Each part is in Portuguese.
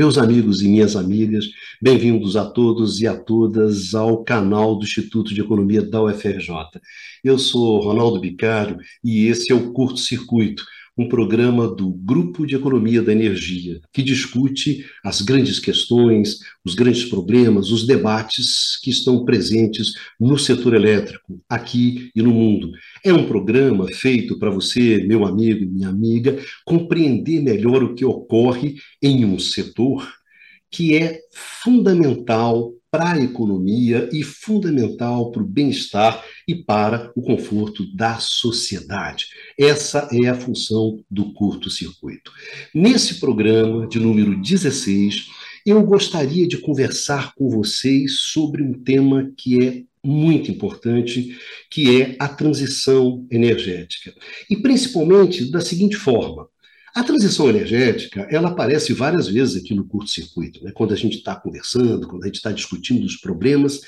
Meus amigos e minhas amigas, bem-vindos a todos e a todas ao canal do Instituto de Economia da UFRJ. Eu sou Ronaldo Bicário e esse é o Curto Circuito, um programa do Grupo de Economia da Energia, que discute as grandes questões, os grandes problemas, os debates que estão presentes no setor elétrico, aqui e no mundo. É um programa feito para você, meu amigo e minha amiga, compreender melhor o que ocorre em um setor que é fundamental para a economia e fundamental para o bem-estar e para o conforto da sociedade. Essa é a função do curto-circuito. Nesse programa de número 16, eu gostaria de conversar com vocês sobre um tema que é muito importante, que é a transição energética. E principalmente da seguinte forma: a transição energética, ela aparece várias vezes aqui no curto-circuito, né? quando a gente está conversando, quando a gente está discutindo os problemas,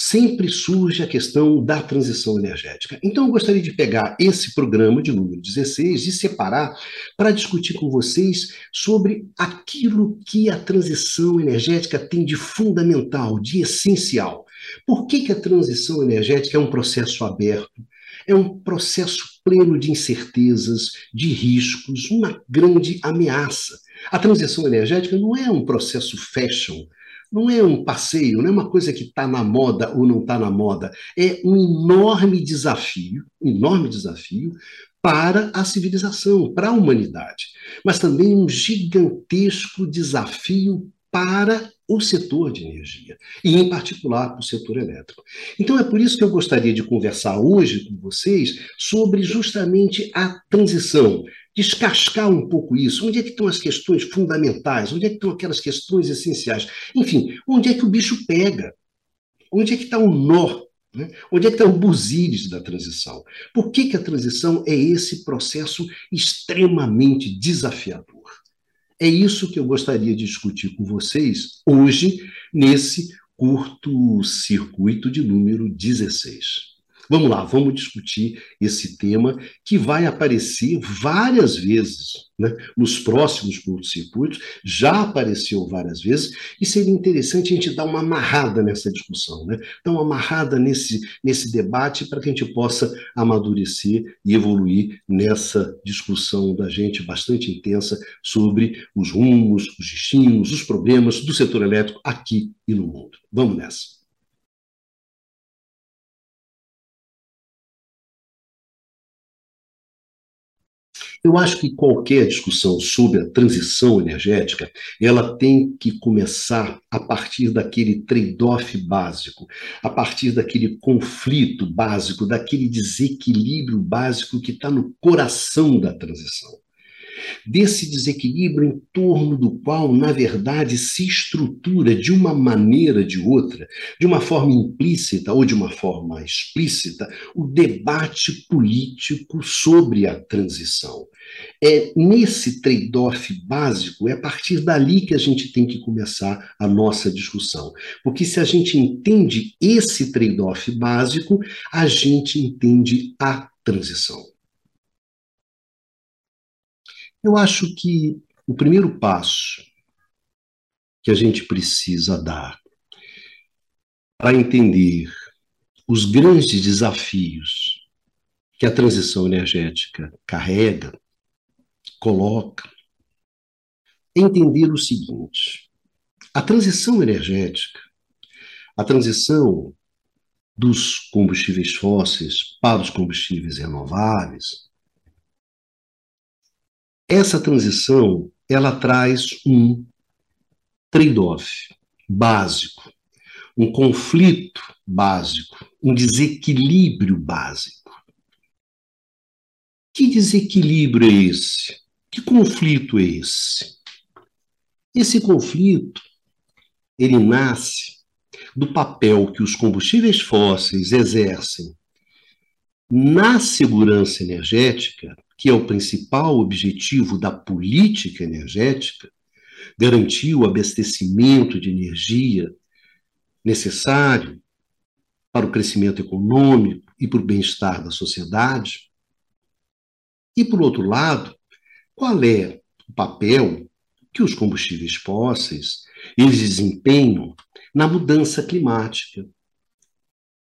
sempre surge a questão da transição energética. Então, eu gostaria de pegar esse programa de número 16 e separar para discutir com vocês sobre aquilo que a transição energética tem de fundamental, de essencial. Por que, que a transição energética é um processo aberto? É um processo pleno de incertezas, de riscos, uma grande ameaça. A transição energética não é um processo fashion, não é um passeio, não é uma coisa que está na moda ou não está na moda. É um enorme desafio, um enorme desafio para a civilização, para a humanidade, mas também um gigantesco desafio para o setor de energia, e em particular para o setor elétrico. Então é por isso que eu gostaria de conversar hoje com vocês sobre justamente a transição, descascar um pouco isso, onde é que estão as questões fundamentais, onde é que estão aquelas questões essenciais, enfim, onde é que o bicho pega, onde é que está o nó né? Onde é que está o busíris da transição? Por que, que a transição é esse processo extremamente desafiador? É isso que eu gostaria de discutir com vocês hoje, nesse curto circuito de número 16. Vamos lá, vamos discutir esse tema que vai aparecer várias vezes né, nos próximos curtos-circuitos, já apareceu várias vezes, e seria interessante a gente dar uma amarrada nessa discussão, né, dar uma amarrada nesse, nesse debate para que a gente possa amadurecer e evoluir nessa discussão da gente bastante intensa sobre os rumos, os destinos, os problemas do setor elétrico aqui e no mundo. Vamos nessa. Eu acho que qualquer discussão sobre a transição energética, ela tem que começar a partir daquele trade-off básico, a partir daquele conflito básico, daquele desequilíbrio básico que está no coração da transição desse desequilíbrio em torno do qual, na verdade, se estrutura de uma maneira ou de outra, de uma forma implícita ou de uma forma explícita, o debate político sobre a transição. É nesse trade-off básico, é a partir dali que a gente tem que começar a nossa discussão. Porque se a gente entende esse trade-off básico, a gente entende a transição. Eu acho que o primeiro passo que a gente precisa dar para entender os grandes desafios que a transição energética carrega, coloca, é entender o seguinte: a transição energética, a transição dos combustíveis fósseis para os combustíveis renováveis, essa transição, ela traz um trade-off básico, um conflito básico, um desequilíbrio básico. Que desequilíbrio é esse? Que conflito é esse? Esse conflito, ele nasce do papel que os combustíveis fósseis exercem na segurança energética que é o principal objetivo da política energética, garantir o abastecimento de energia necessário para o crescimento econômico e para o bem-estar da sociedade. E, por outro lado, qual é o papel que os combustíveis fósseis eles desempenham na mudança climática.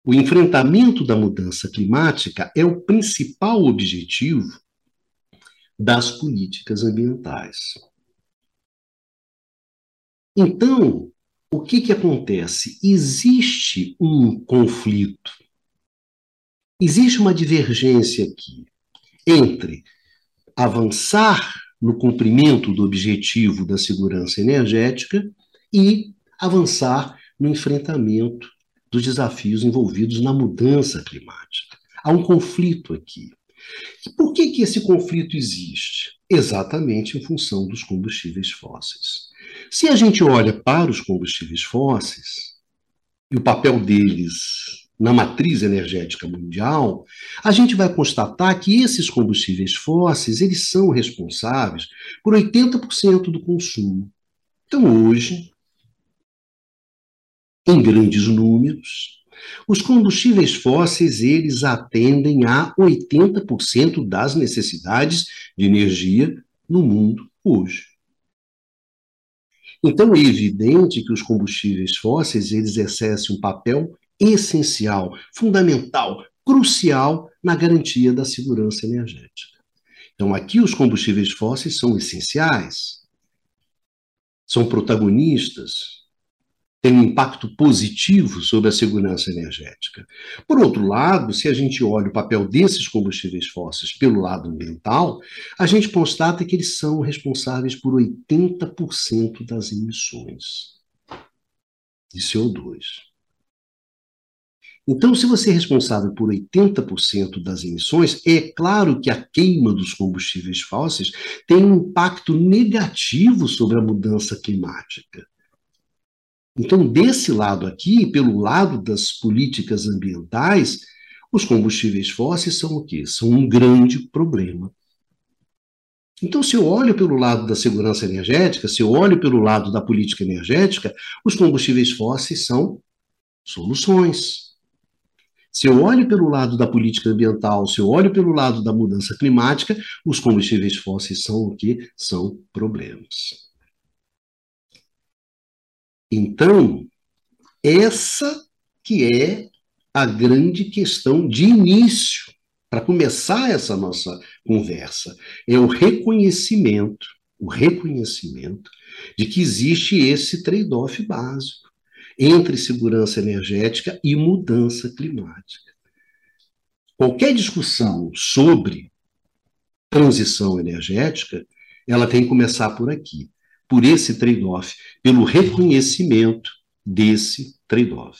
O enfrentamento da mudança climática é o principal objetivo das políticas ambientais. Então, o que, que acontece? Existe um conflito, existe uma divergência aqui entre avançar no cumprimento do objetivo da segurança energética e avançar no enfrentamento dos desafios envolvidos na mudança climática. Há um conflito aqui. E por que, que esse conflito existe? Exatamente em função dos combustíveis fósseis. Se a gente olha para os combustíveis fósseis e o papel deles na matriz energética mundial, a gente vai constatar que esses combustíveis fósseis, eles são responsáveis por 80% do consumo. Então, hoje, em grandes números, os combustíveis fósseis, eles atendem a 80% das necessidades de energia no mundo hoje. Então é evidente que os combustíveis fósseis eles exercem um papel essencial, fundamental, crucial na garantia da segurança energética. Então aqui os combustíveis fósseis são essenciais, são protagonistas, tem um impacto positivo sobre a segurança energética. Por outro lado, se a gente olha o papel desses combustíveis fósseis pelo lado ambiental, a gente constata que eles são responsáveis por 80% das emissões de CO2. Então, se você é responsável por 80% das emissões, é claro que a queima dos combustíveis fósseis tem um impacto negativo sobre a mudança climática. Então, desse lado aqui, pelo lado das políticas ambientais, os combustíveis fósseis são o quê? São um grande problema. Então, se eu olho pelo lado da segurança energética, se eu olho pelo lado da política energética, os combustíveis fósseis são soluções. Se eu olho pelo lado da política ambiental, se eu olho pelo lado da mudança climática, os combustíveis fósseis são o que? São problemas. Então, essa que é a grande questão de início, para começar essa nossa conversa, é o reconhecimento, o reconhecimento de que existe esse trade-off básico entre segurança energética e mudança climática. Qualquer discussão sobre transição energética, ela tem que começar por aqui por esse trade-off, pelo reconhecimento desse trade-off.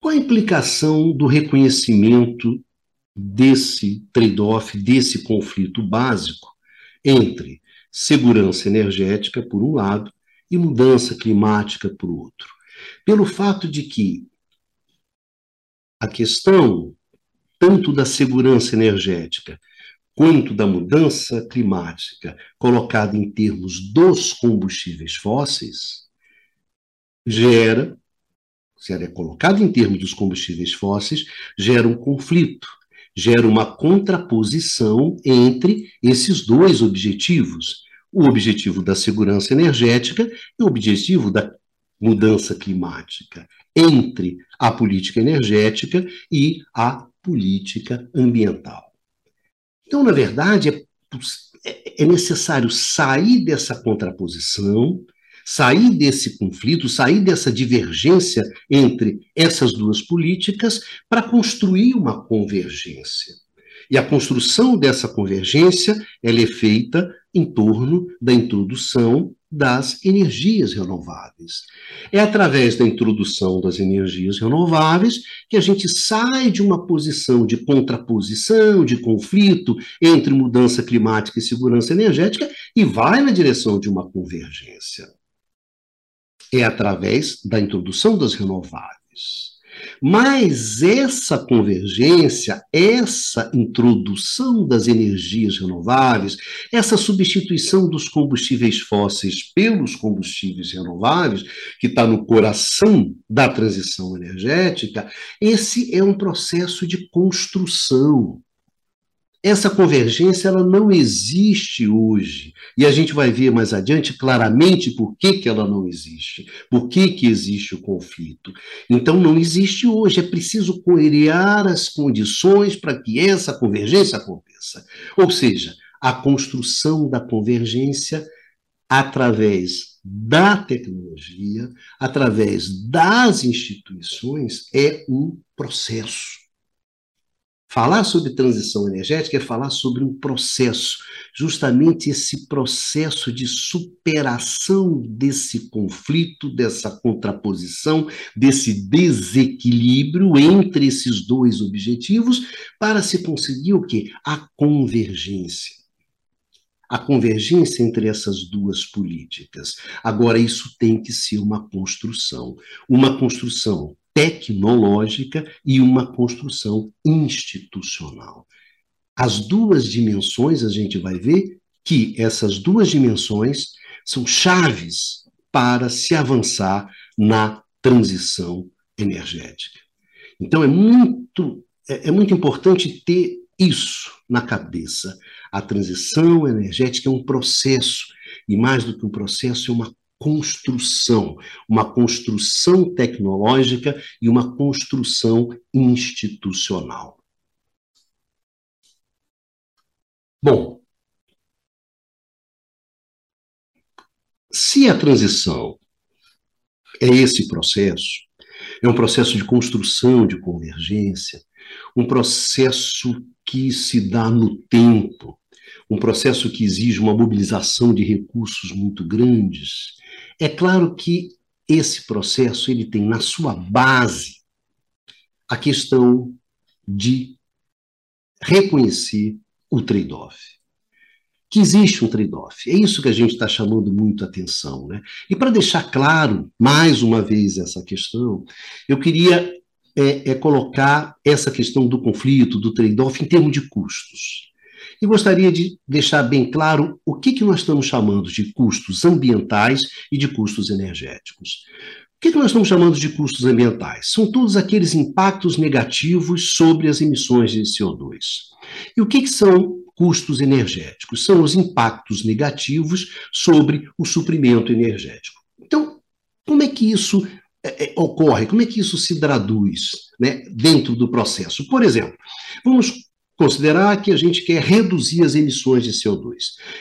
Qual a implicação do reconhecimento desse trade-off, desse conflito básico entre segurança energética, por um lado, e mudança climática, por outro? Pelo fato de que a questão tanto da segurança energética quanto da mudança climática colocada em termos dos combustíveis fósseis, gera, se ela é colocada em termos dos combustíveis fósseis, gera um conflito, gera uma contraposição entre esses dois objetivos, o objetivo da segurança energética e o objetivo da mudança climática, entre a política energética e a política ambiental. Então, na verdade, é, é necessário sair dessa contraposição, sair desse conflito, sair dessa divergência entre essas duas políticas para construir uma convergência. E a construção dessa convergência ela é feita em torno da introdução das energias renováveis. É através da introdução das energias renováveis que a gente sai de uma posição de contraposição, de conflito entre mudança climática e segurança energética e vai na direção de uma convergência. É através da introdução das renováveis. Mas essa convergência, essa introdução das energias renováveis, essa substituição dos combustíveis fósseis pelos combustíveis renováveis, que está no coração da transição energética, esse é um processo de construção. Essa convergência ela não existe hoje. E a gente vai ver mais adiante claramente por que, que ela não existe, por que, que existe o conflito. Então, não existe hoje, é preciso criar as condições para que essa convergência aconteça. Ou seja, a construção da convergência através da tecnologia, através das instituições, é um processo. Falar sobre transição energética é falar sobre um processo, justamente esse processo de superação desse conflito, dessa contraposição, desse desequilíbrio entre esses dois objetivos, para se conseguir o quê? A convergência. A convergência entre essas duas políticas. Agora, isso tem que ser uma construção. Uma construção tecnológica e uma construção institucional. As duas dimensões, a gente vai ver que essas duas dimensões são chaves para se avançar na transição energética. Então é muito é, é muito importante ter isso na cabeça. A transição energética é um processo e mais do que um processo é uma construção, uma construção tecnológica e uma construção institucional. Bom, se a transição é esse processo, é um processo de construção, de convergência, um processo que se dá no tempo, um processo que exige uma mobilização de recursos muito grandes, é claro que esse processo ele tem na sua base a questão de reconhecer o trade-off. Que existe um trade-off. É isso que a gente está chamando muito atenção. Né? E para deixar claro, mais uma vez, essa questão, eu queria é, é colocar essa questão do conflito, do trade-off, em termos de custos. E gostaria de deixar bem claro o que, que nós estamos chamando de custos ambientais e de custos energéticos. O que, que nós estamos chamando de custos ambientais? São todos aqueles impactos negativos sobre as emissões de CO2. E o que, que são custos energéticos? São os impactos negativos sobre o suprimento energético. Então, como é que isso é, é ocorre? Como é que isso se traduz né, dentro do processo? Por exemplo, vamos considerar que a gente quer reduzir as emissões de CO2.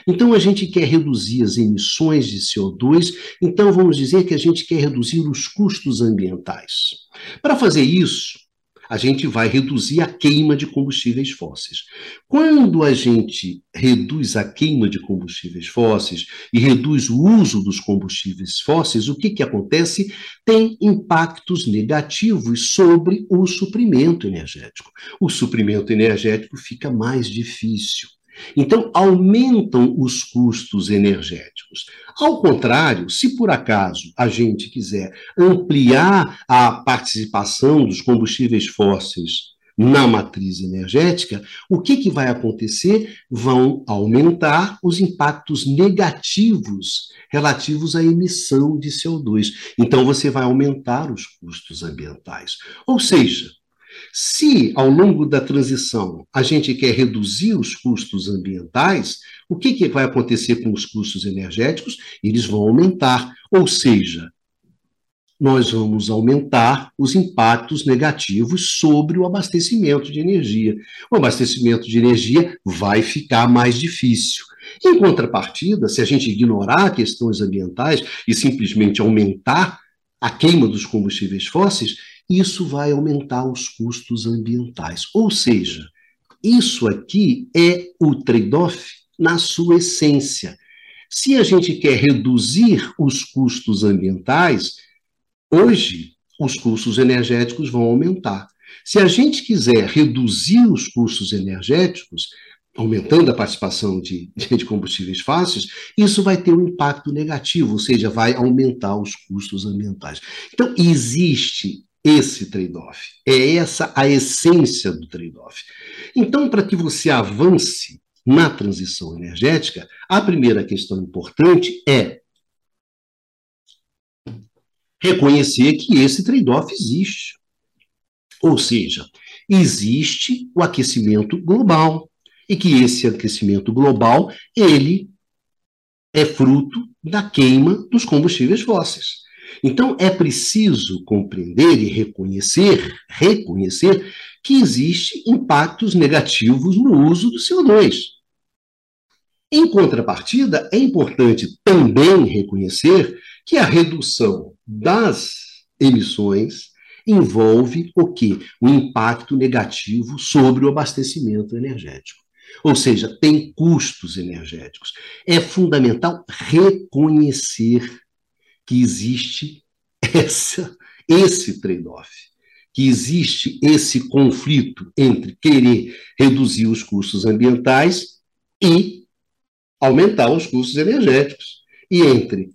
Então, a gente quer reduzir as emissões de CO2, então vamos dizer que a gente quer reduzir os custos ambientais. Para fazer isso, a gente vai reduzir a queima de combustíveis fósseis. Quando a gente reduz a queima de combustíveis fósseis e reduz o uso dos combustíveis fósseis, o que, que acontece? Tem impactos negativos sobre o suprimento energético. O suprimento energético fica mais difícil. Então, aumentam os custos energéticos. Ao contrário, se por acaso a gente quiser ampliar a participação dos combustíveis fósseis na matriz energética, o que, que vai acontecer? Vão aumentar os impactos negativos relativos à emissão de CO2. Então, você vai aumentar os custos ambientais. Ou seja, se, ao longo da transição, a gente quer reduzir os custos ambientais, o que, que vai acontecer com os custos energéticos? Eles vão aumentar. Ou seja, nós vamos aumentar os impactos negativos sobre o abastecimento de energia. O abastecimento de energia vai ficar mais difícil. Em contrapartida, se a gente ignorar questões ambientais e simplesmente aumentar a queima dos combustíveis fósseis, isso vai aumentar os custos ambientais. Ou seja, isso aqui é o trade-off na sua essência. Se a gente quer reduzir os custos ambientais, hoje os custos energéticos vão aumentar. Se a gente quiser reduzir os custos energéticos, aumentando a participação de, de combustíveis fáceis, isso vai ter um impacto negativo, ou seja, vai aumentar os custos ambientais. Então, existe esse trade-off. É essa a essência do trade-off. Então, para que você avance na transição energética, a primeira questão importante é reconhecer que esse trade-off existe. Ou seja, existe o aquecimento global. e que esse aquecimento global, ele é fruto da queima dos combustíveis fósseis. Então é preciso compreender e reconhecer, reconhecer que existe impactos negativos no uso do CO2. Em contrapartida, é importante também reconhecer que a redução das emissões envolve o quê? O impacto negativo sobre o abastecimento energético. Ou seja, tem custos energéticos. É fundamental reconhecer que existe essa, esse trade-off, que existe esse conflito entre querer reduzir os custos ambientais e aumentar os custos energéticos, e entre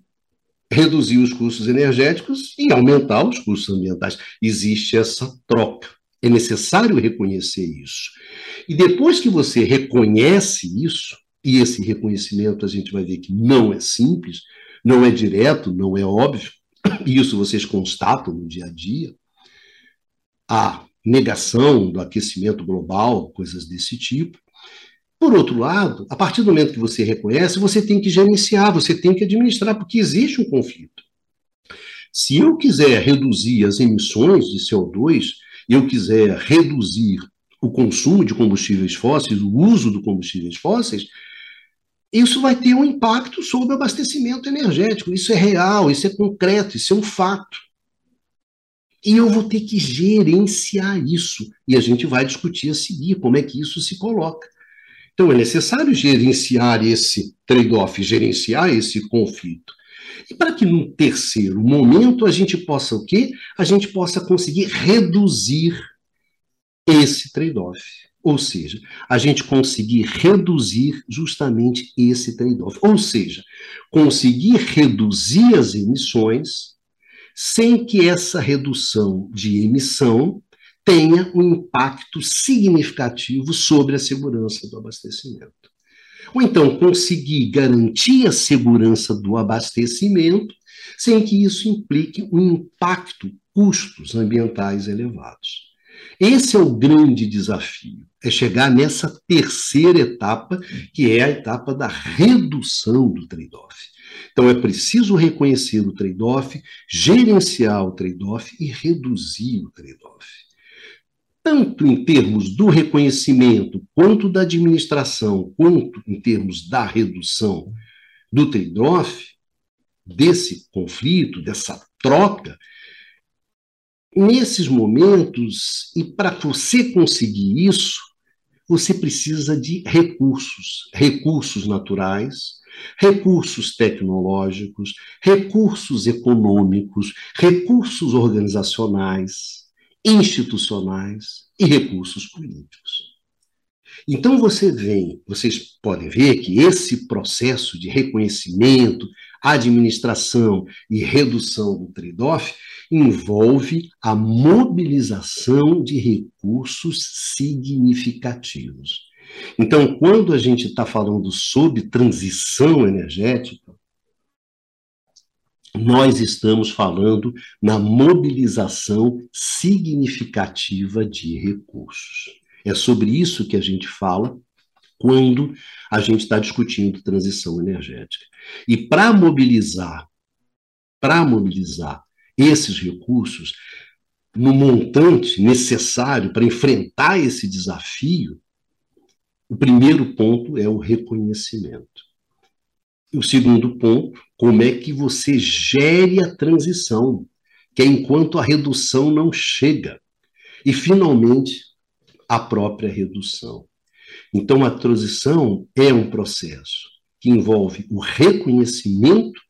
reduzir os custos energéticos e aumentar os custos ambientais. Existe essa troca. É necessário reconhecer isso. E depois que você reconhece isso, e esse reconhecimento a gente vai ver que não é simples, não é direto, não é óbvio, e isso vocês constatam no dia a dia, a negação do aquecimento global, coisas desse tipo. Por outro lado, a partir do momento que você reconhece, você tem que gerenciar, você tem que administrar, porque existe um conflito. Se eu quiser reduzir as emissões de CO2, eu quiser reduzir o consumo de combustíveis fósseis, o uso de combustíveis fósseis, isso vai ter um impacto sobre o abastecimento energético. Isso é real, isso é concreto, isso é um fato. E eu vou ter que gerenciar isso. E a gente vai discutir a seguir como é que isso se coloca. Então, é necessário gerenciar esse trade-off, gerenciar esse conflito. E para que num terceiro momento a gente possa o quê? A gente possa conseguir reduzir esse trade-off. Ou seja, a gente conseguir reduzir justamente esse trade-off. Ou seja, conseguir reduzir as emissões sem que essa redução de emissão tenha um impacto significativo sobre a segurança do abastecimento. Ou então conseguir garantir a segurança do abastecimento sem que isso implique um impacto, custos ambientais elevados. Esse é o grande desafio, é chegar nessa terceira etapa, que é a etapa da redução do trade-off. Então é preciso reconhecer o trade-off, gerenciar o trade-off e reduzir o trade-off. Tanto em termos do reconhecimento, quanto da administração, quanto em termos da redução do trade-off, desse conflito, dessa troca, nesses momentos, e para você conseguir isso, você precisa de recursos, recursos naturais, recursos tecnológicos, recursos econômicos, recursos organizacionais, institucionais e recursos políticos. Então você vem, vocês podem ver que esse processo de reconhecimento, administração e redução do trade-off envolve a mobilização de recursos significativos. Então, quando a gente está falando sobre transição energética, nós estamos falando na mobilização significativa de recursos. É sobre isso que a gente fala quando a gente está discutindo transição energética. E para mobilizar, para mobilizar esses recursos no montante necessário para enfrentar esse desafio, o primeiro ponto é o reconhecimento. E o segundo ponto, como é que você gere a transição, que é enquanto a redução não chega. E, finalmente, a própria redução. Então, a transição é um processo que envolve o reconhecimento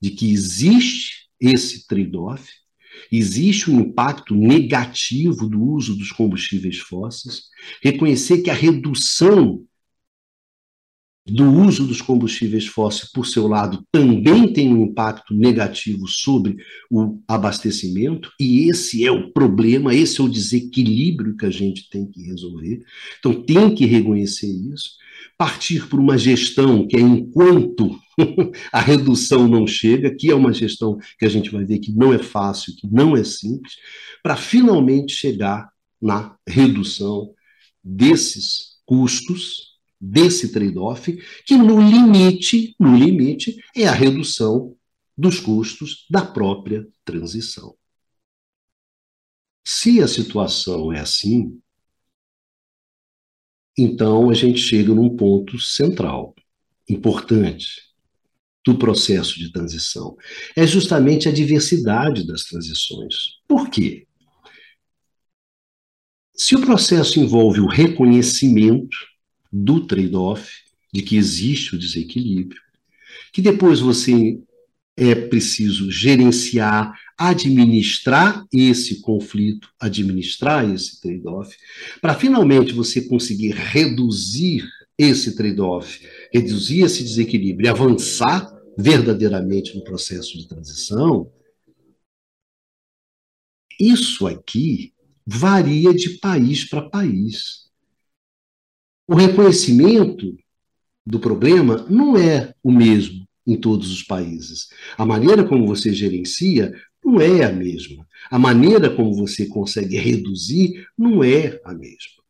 de que existe esse trade-off, existe um impacto negativo do uso dos combustíveis fósseis, reconhecer que a redução do uso dos combustíveis fósseis, por seu lado, também tem um impacto negativo sobre o abastecimento, e esse é o problema, esse é o desequilíbrio que a gente tem que resolver. Então, tem que reconhecer isso, partir por uma gestão que é enquanto a redução não chega, que é uma gestão que a gente vai ver que não é fácil, que não é simples, para finalmente chegar na redução desses custos desse trade-off, que no limite, no limite, é a redução dos custos da própria transição. Se a situação é assim, então a gente chega num ponto central, importante, do processo de transição. É justamente a diversidade das transições. Por quê? Se o processo envolve o reconhecimento do trade-off, de que existe o desequilíbrio, que depois você é preciso gerenciar, administrar esse conflito, administrar esse trade-off, para finalmente você conseguir reduzir esse trade-off, reduzir esse desequilíbrio e avançar verdadeiramente no processo de transição, isso aqui varia de país para país. O reconhecimento do problema não é o mesmo em todos os países. A maneira como você gerencia não é a mesma. A maneira como você consegue reduzir não é a mesma.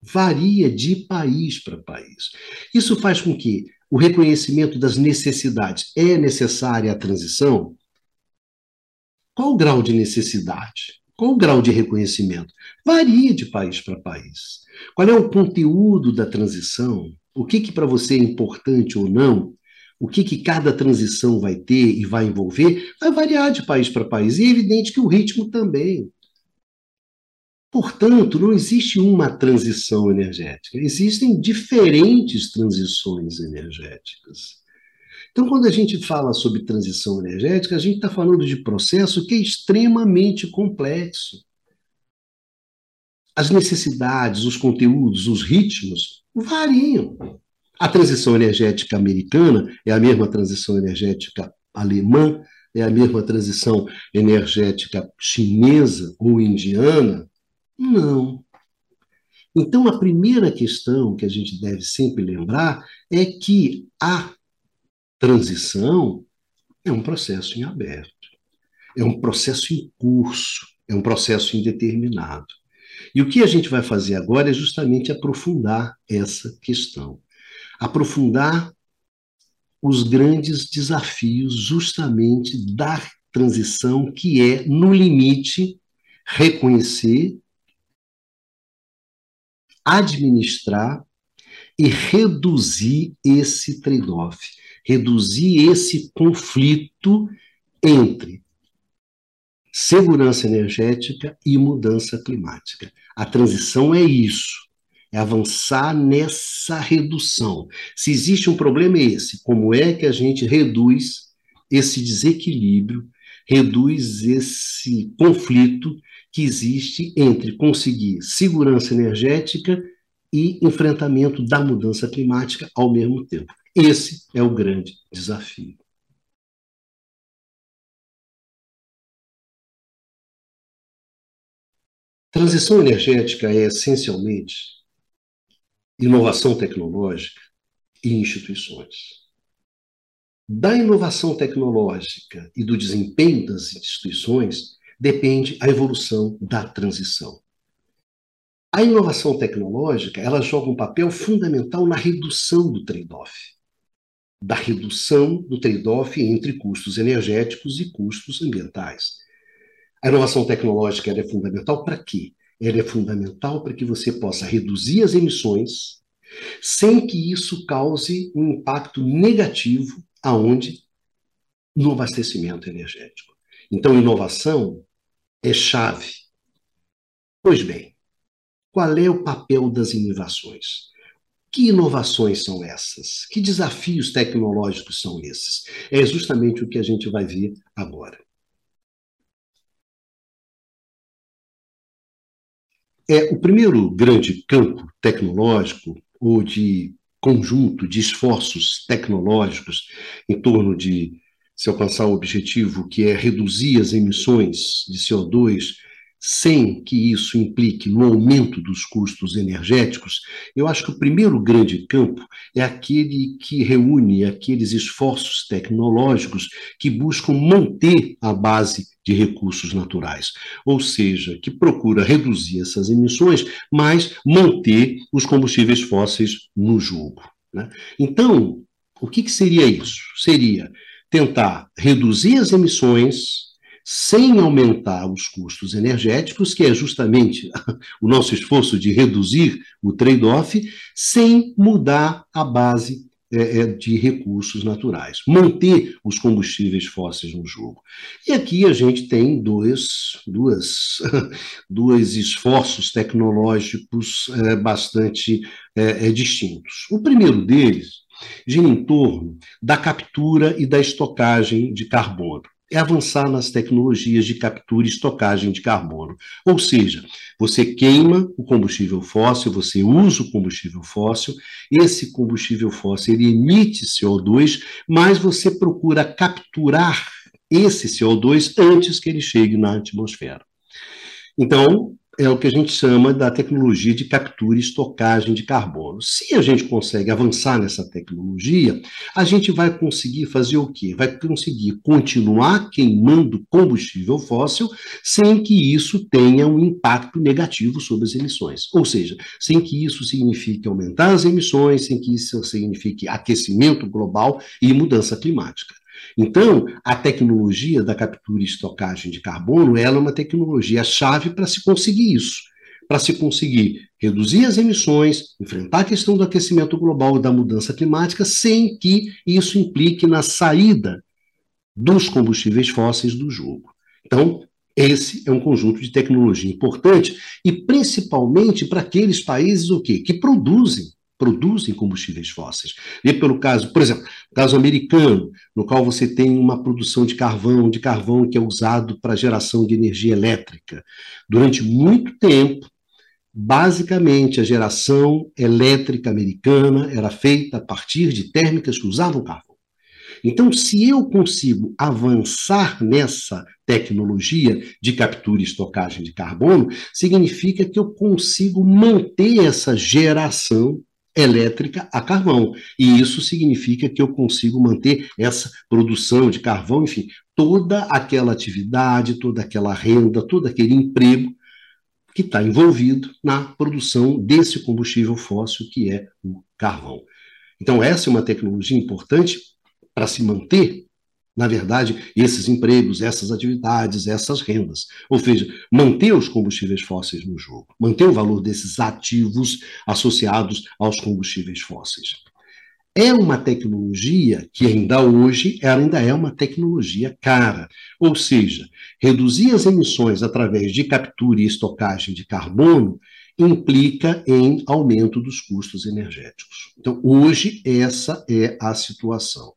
Varia de país para país. Isso faz com que o reconhecimento das necessidades é necessária a transição? Qual o grau de necessidade? Qual o grau de reconhecimento? Varia de país para país. Qual é o conteúdo da transição? O que, que para você é importante ou não? o que, que cada transição vai ter e vai envolver, vai variar de país para país. E é evidente que o ritmo também. Portanto, não existe uma transição energética, existem diferentes transições energéticas. Então, quando a gente fala sobre transição energética, a gente está falando de processo que é extremamente complexo. As necessidades, os conteúdos, os ritmos variam. A transição energética americana é a mesma transição energética alemã, é a mesma transição energética chinesa ou indiana? Não. Então, a primeira questão que a gente deve sempre lembrar é que a transição é um processo em aberto, é um processo em curso, é um processo indeterminado. E o que a gente vai fazer agora é justamente aprofundar essa questão aprofundar os grandes desafios justamente da transição, que é, no limite, reconhecer, administrar e reduzir esse trade-off, reduzir esse conflito entre segurança energética e mudança climática. A transição é isso é avançar nessa redução. Se existe um problema é esse, como é que a gente reduz esse desequilíbrio, reduz esse conflito que existe entre conseguir segurança energética e enfrentamento da mudança climática ao mesmo tempo. Esse é o grande desafio. Transição energética é essencialmente inovação tecnológica e instituições. Da inovação tecnológica e do desempenho das instituições depende a evolução da transição. A inovação tecnológica, ela joga um papel fundamental na redução do trade-off. Da redução do trade-off entre custos energéticos e custos ambientais. A inovação tecnológica é fundamental para quê? ela é fundamental para que você possa reduzir as emissões sem que isso cause um impacto negativo aonde no abastecimento energético. Então, inovação é chave. Pois bem, qual é o papel das inovações? Que inovações são essas? Que desafios tecnológicos são esses? É justamente o que a gente vai ver agora. É, o primeiro grande campo tecnológico, ou de conjunto de esforços tecnológicos em torno de se alcançar o objetivo que é reduzir as emissões de CO2 sem que isso implique no aumento dos custos energéticos, eu acho que o primeiro grande campo é aquele que reúne aqueles esforços tecnológicos que buscam manter a base de recursos naturais, ou seja, que procura reduzir essas emissões, mas manter os combustíveis fósseis no jogo. Né? Então, o que, que seria isso? Seria tentar reduzir as emissões sem aumentar os custos energéticos, que é justamente o nosso esforço de reduzir o trade-off, sem mudar a base é, é, de recursos naturais, manter os combustíveis fósseis no jogo. E aqui a gente tem dois, duas, dois esforços tecnológicos é, bastante distintos. O primeiro deles gira em torno da captura e da estocagem de carbono é avançar nas tecnologias de captura e estocagem de carbono. Ou seja, você queima o combustível fóssil, você usa o combustível fóssil, esse combustível fóssil ele emite CO2, mas você procura capturar esse CO2 antes que ele chegue na atmosfera. Então, é o que a gente chama da tecnologia de captura e estocagem de carbono. Se a gente consegue avançar nessa tecnologia, a gente vai conseguir fazer o quê? Vai conseguir continuar queimando combustível fóssil sem que isso tenha um impacto negativo sobre as emissões. Ou seja, sem que isso signifique aumentar as emissões, sem que isso signifique aquecimento global e mudança climática. Então, a tecnologia da captura e estocagem de carbono ela é uma tecnologia chave para se conseguir isso, para se conseguir reduzir as emissões, enfrentar a questão do aquecimento global e da mudança climática, sem que isso implique na saída dos combustíveis fósseis do jogo. Então, esse é um conjunto de tecnologia importante e principalmente para aqueles países o quê? que produzem produzem combustíveis fósseis. E pelo caso, por exemplo, caso americano, no qual você tem uma produção de carvão, de carvão que é usado para geração de energia elétrica. Durante muito tempo, basicamente a geração elétrica americana era feita a partir de térmicas que usavam carvão. Então, se eu consigo avançar nessa tecnologia de captura e estocagem de carbono, significa que eu consigo manter essa geração elétrica a carvão. E isso significa que eu consigo manter essa produção de carvão, enfim, toda aquela atividade, toda aquela renda, todo aquele emprego que está envolvido na produção desse combustível fóssil que é o carvão. Então, essa é uma tecnologia importante para se manter na verdade, esses empregos, essas atividades, essas rendas. Ou seja, manter os combustíveis fósseis no jogo, manter o valor desses ativos associados aos combustíveis fósseis. É uma tecnologia que ainda hoje ainda é uma tecnologia cara. Ou seja, reduzir as emissões através de captura e estocagem de carbono implica em aumento dos custos energéticos. Então, hoje, essa é a situação.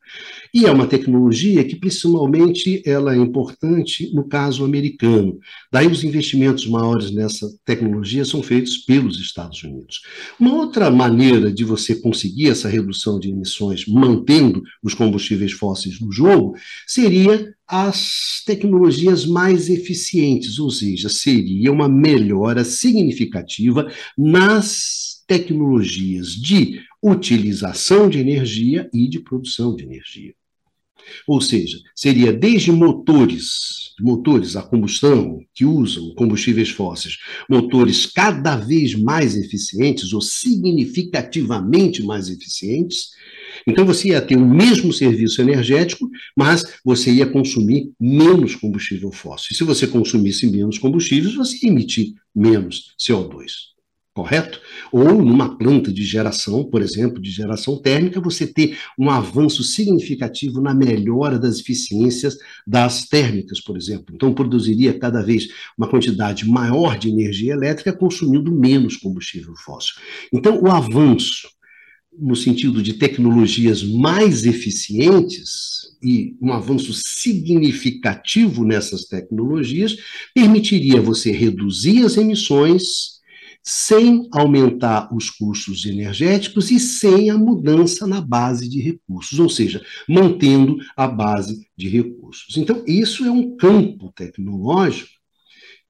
E é uma tecnologia que, principalmente, ela é importante no caso americano. Daí, os investimentos maiores nessa tecnologia são feitos pelos Estados Unidos. Uma outra maneira de você conseguir essa redução de emissões mantendo os combustíveis fósseis no jogo seria as tecnologias mais eficientes, ou seja, seria uma melhora significativa nas tecnologias de utilização de energia e de produção de energia. Ou seja, seria desde motores, motores a combustão que usam combustíveis fósseis, motores cada vez mais eficientes ou significativamente mais eficientes. Então você ia ter o mesmo serviço energético, mas você ia consumir menos combustível fóssil. E se você consumisse menos combustíveis, você ia emitir menos CO2 correto? Ou numa planta de geração, por exemplo, de geração térmica, você ter um avanço significativo na melhora das eficiências das térmicas, por exemplo. Então, produziria cada vez uma quantidade maior de energia elétrica consumindo menos combustível fóssil. Então, o avanço no sentido de tecnologias mais eficientes e um avanço significativo nessas tecnologias permitiria você reduzir as emissões sem aumentar os custos energéticos e sem a mudança na base de recursos, ou seja, mantendo a base de recursos. Então, isso é um campo tecnológico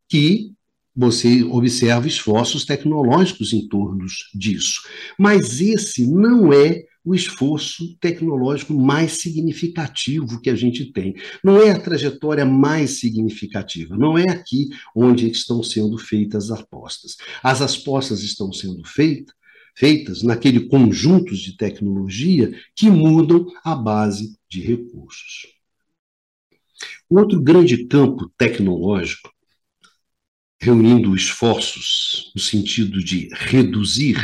que você observa esforços tecnológicos em torno disso. Mas esse não é o esforço tecnológico mais significativo que a gente tem. Não é a trajetória mais significativa, não é aqui onde estão sendo feitas as apostas. As apostas estão sendo feitas feitas naquele conjunto de tecnologia que mudam a base de recursos. Outro grande campo tecnológico, reunindo esforços no sentido de reduzir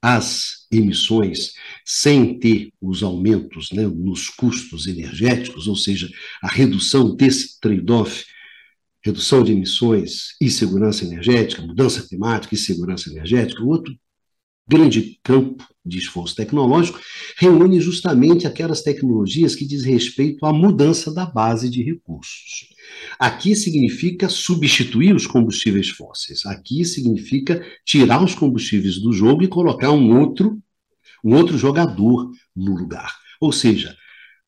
as emissões sem ter os aumentos né, nos custos energéticos, ou seja, a redução desse trade-off, redução de emissões e segurança energética, mudança climática e segurança energética, outro grande campo de esforço tecnológico reúne justamente aquelas tecnologias que diz respeito à mudança da base de recursos. Aqui significa substituir os combustíveis fósseis. Aqui significa tirar os combustíveis do jogo e colocar um outro, um outro jogador no lugar. Ou seja,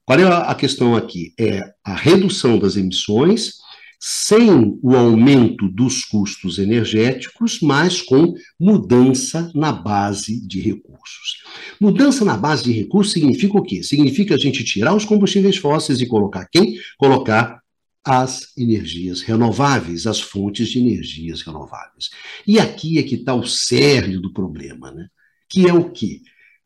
qual é a questão aqui? É a redução das emissões sem o aumento dos custos energéticos, mas com mudança na base de recursos. Mudança na base de recursos significa o quê? Significa a gente tirar os combustíveis fósseis e colocar quem? Colocar as energias renováveis, as fontes de energias renováveis. E aqui é que está o cerne do problema, né? Que é o quê?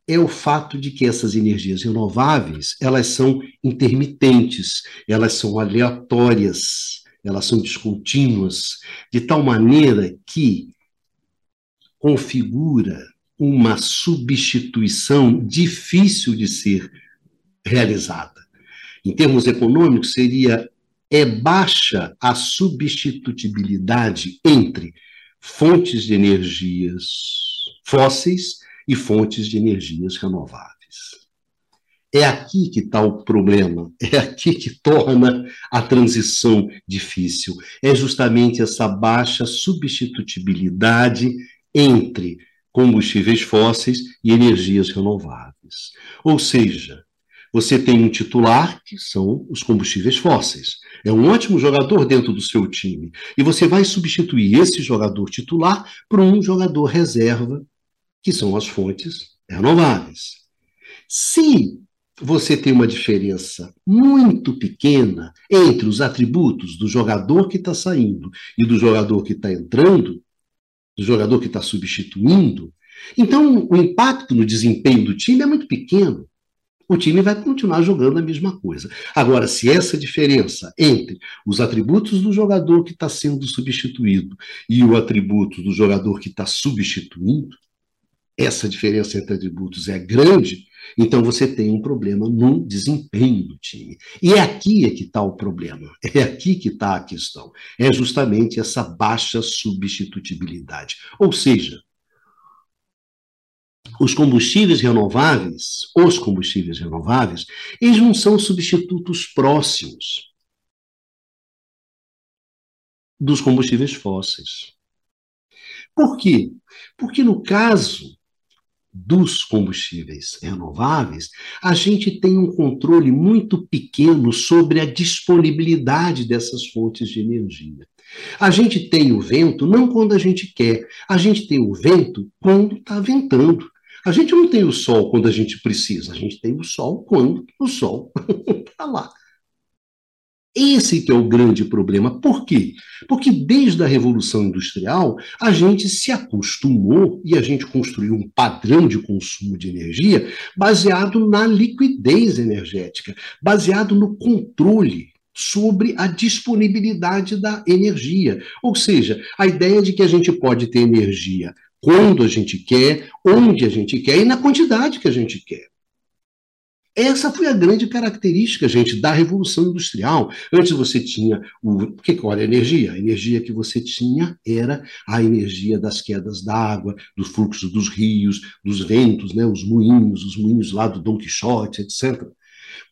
é o fato de que essas energias renováveis, elas são intermitentes, elas são aleatórias, elas são descontínuas, de tal maneira que configura uma substituição difícil de ser realizada. Em termos econômicos, seria é baixa a substitutibilidade entre fontes de energias fósseis e fontes de energias renováveis. É aqui que está o problema, é aqui que torna a transição difícil. É justamente essa baixa substitutibilidade entre combustíveis fósseis e energias renováveis. Ou seja, você tem um titular, que são os combustíveis fósseis. É um ótimo jogador dentro do seu time. E você vai substituir esse jogador titular por um jogador reserva, que são as fontes renováveis. Se você tem uma diferença muito pequena entre os atributos do jogador que está saindo e do jogador que está entrando, do jogador que está substituindo, então o impacto no desempenho do time é muito pequeno. O time vai continuar jogando a mesma coisa. Agora, se essa diferença entre os atributos do jogador que está sendo substituído e o atributo do jogador que está substituindo, essa diferença entre atributos é grande, então você tem um problema no desempenho do time. E é aqui é que está o problema, é aqui que está a questão. É justamente essa baixa substitutibilidade. Ou seja, os combustíveis renováveis, os combustíveis renováveis, eles não são substitutos próximos dos combustíveis fósseis. Por quê? Porque no caso dos combustíveis renováveis, a gente tem um controle muito pequeno sobre a disponibilidade dessas fontes de energia. A gente tem o vento não quando a gente quer, a gente tem o vento quando está ventando. A gente não tem o sol quando a gente precisa, a gente tem o sol quando o sol está lá. Esse é o grande problema. Por quê? Porque desde a Revolução Industrial, a gente se acostumou e a gente construiu um padrão de consumo de energia baseado na liquidez energética, baseado no controle sobre a disponibilidade da energia. Ou seja, a ideia de que a gente pode ter energia quando a gente quer, onde a gente quer e na quantidade que a gente quer. Essa foi a grande característica, gente, da Revolução Industrial. Antes você tinha o. Que, olha, a energia? A energia que você tinha era a energia das quedas d'água, do fluxo dos rios, dos ventos, né, os moinhos, os moinhos lá do Dom Quixote, etc.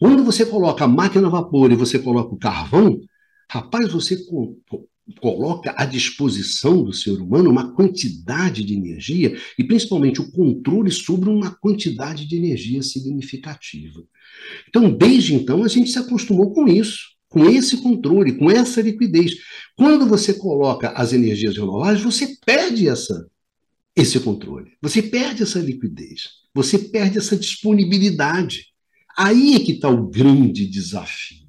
Quando você coloca a máquina a vapor e você coloca o carvão, rapaz, você coloca à disposição do ser humano uma quantidade de energia e principalmente o controle sobre uma quantidade de energia significativa. Então, desde então, a gente se acostumou com isso, com esse controle, com essa liquidez. Quando você coloca as energias renováveis, você perde essa esse controle. Você perde essa liquidez, você perde essa disponibilidade. Aí é que está o grande desafio.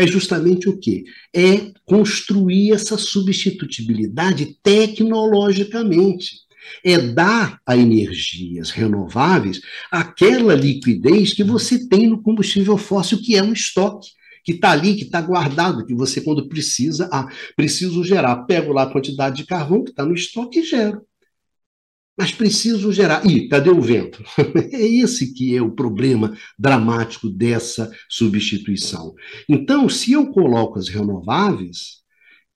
É justamente o quê? É construir essa substitutibilidade tecnologicamente. É dar a energias renováveis aquela liquidez que você tem no combustível fóssil, que é um estoque que está ali, que está guardado, que você, quando precisa, ah, preciso gerar. Pego lá a quantidade de carvão que está no estoque e gero mas preciso gerar. Ih, cadê o vento? é esse que é o problema dramático dessa substituição. Então, se eu coloco as renováveis,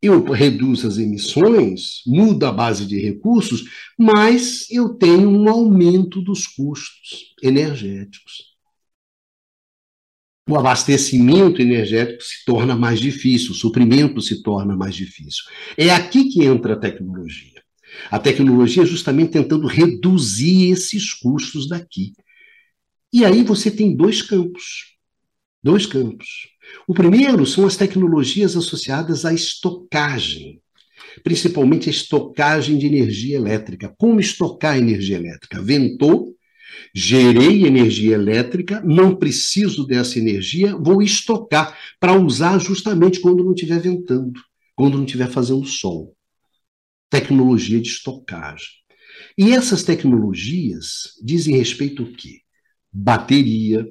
eu reduzo as emissões, mudo a base de recursos, mas eu tenho um aumento dos custos energéticos. O abastecimento energético se torna mais difícil, o suprimento se torna mais difícil. É aqui que entra a tecnologia. A tecnologia é justamente tentando reduzir esses custos daqui. E aí você tem dois campos. Dois campos. O primeiro são as tecnologias associadas à estocagem, principalmente a estocagem de energia elétrica. Como estocar energia elétrica? Ventou, gerei energia elétrica, não preciso dessa energia, vou estocar para usar justamente quando não estiver ventando, quando não estiver fazendo sol tecnologia de estocagem. E essas tecnologias dizem respeito ao quê? Bateria,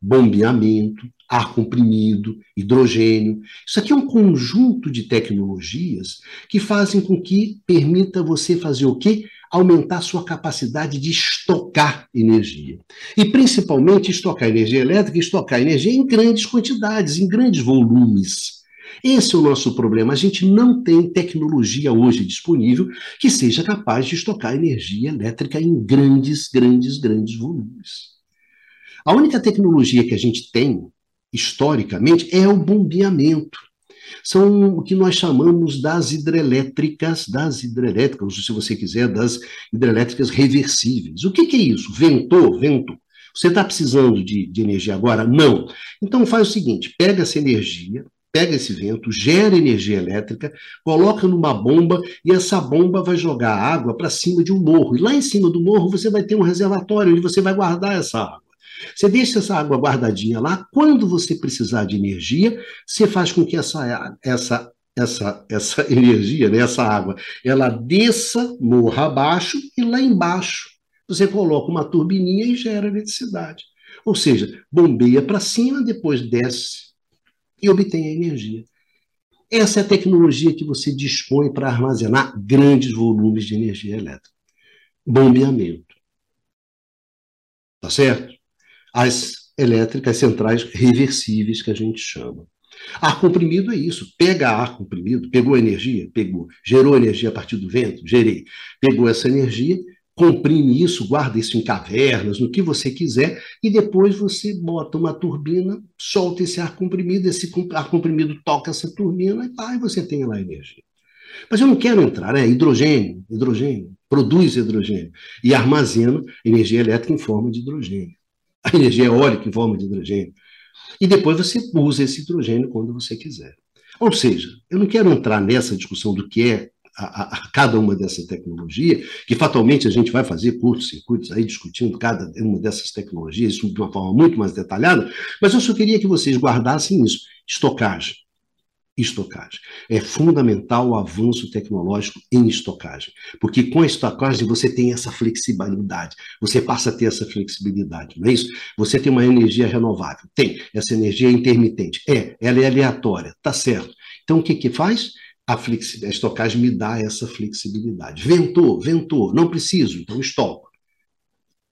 bombeamento, ar comprimido, hidrogênio. Isso aqui é um conjunto de tecnologias que fazem com que permita você fazer o quê? Aumentar sua capacidade de estocar energia. E principalmente estocar energia elétrica, estocar energia em grandes quantidades, em grandes volumes. Esse é o nosso problema. A gente não tem tecnologia hoje disponível que seja capaz de estocar energia elétrica em grandes, grandes, grandes volumes. A única tecnologia que a gente tem, historicamente, é o bombeamento. São o que nós chamamos das hidrelétricas, das hidrelétricas, se você quiser, das hidrelétricas reversíveis. O que, que é isso? Ventou, vento. Você está precisando de, de energia agora? Não. Então faz o seguinte: pega essa energia, pega esse vento, gera energia elétrica, coloca numa bomba e essa bomba vai jogar água para cima de um morro. E lá em cima do morro você vai ter um reservatório onde você vai guardar essa água. Você deixa essa água guardadinha lá, quando você precisar de energia, você faz com que essa, essa, essa, essa energia, né, essa água, ela desça morra abaixo e lá embaixo você coloca uma turbininha e gera eletricidade. Ou seja, bombeia para cima, depois desce e obtém a energia. Essa é a tecnologia que você dispõe para armazenar grandes volumes de energia elétrica. Bombeamento. Tá certo? As elétricas centrais reversíveis que a gente chama. Ar comprimido é isso. Pega ar comprimido, pegou energia, pegou, gerou energia a partir do vento, gerei. Pegou essa energia comprime isso, guarda isso em cavernas, no que você quiser, e depois você bota uma turbina, solta esse ar comprimido, esse ar comprimido toca essa turbina e, e você tem lá energia. Mas eu não quero entrar, é hidrogênio, hidrogênio, produz hidrogênio e armazena energia elétrica em forma de hidrogênio. A energia eólica em forma de hidrogênio. E depois você usa esse hidrogênio quando você quiser. Ou seja, eu não quero entrar nessa discussão do que é a, a, cada uma dessas tecnologias, que fatalmente a gente vai fazer curtos circuitos aí discutindo cada uma dessas tecnologias, isso de uma forma muito mais detalhada, mas eu só queria que vocês guardassem isso, estocagem. Estocagem. É fundamental o avanço tecnológico em estocagem, porque com a estocagem você tem essa flexibilidade, você passa a ter essa flexibilidade, não é isso? Você tem uma energia renovável, tem, essa energia é intermitente, é, ela é aleatória, tá certo. Então o que que faz? A, a estocagem me dá essa flexibilidade. Ventou, ventou, não preciso, então estoco.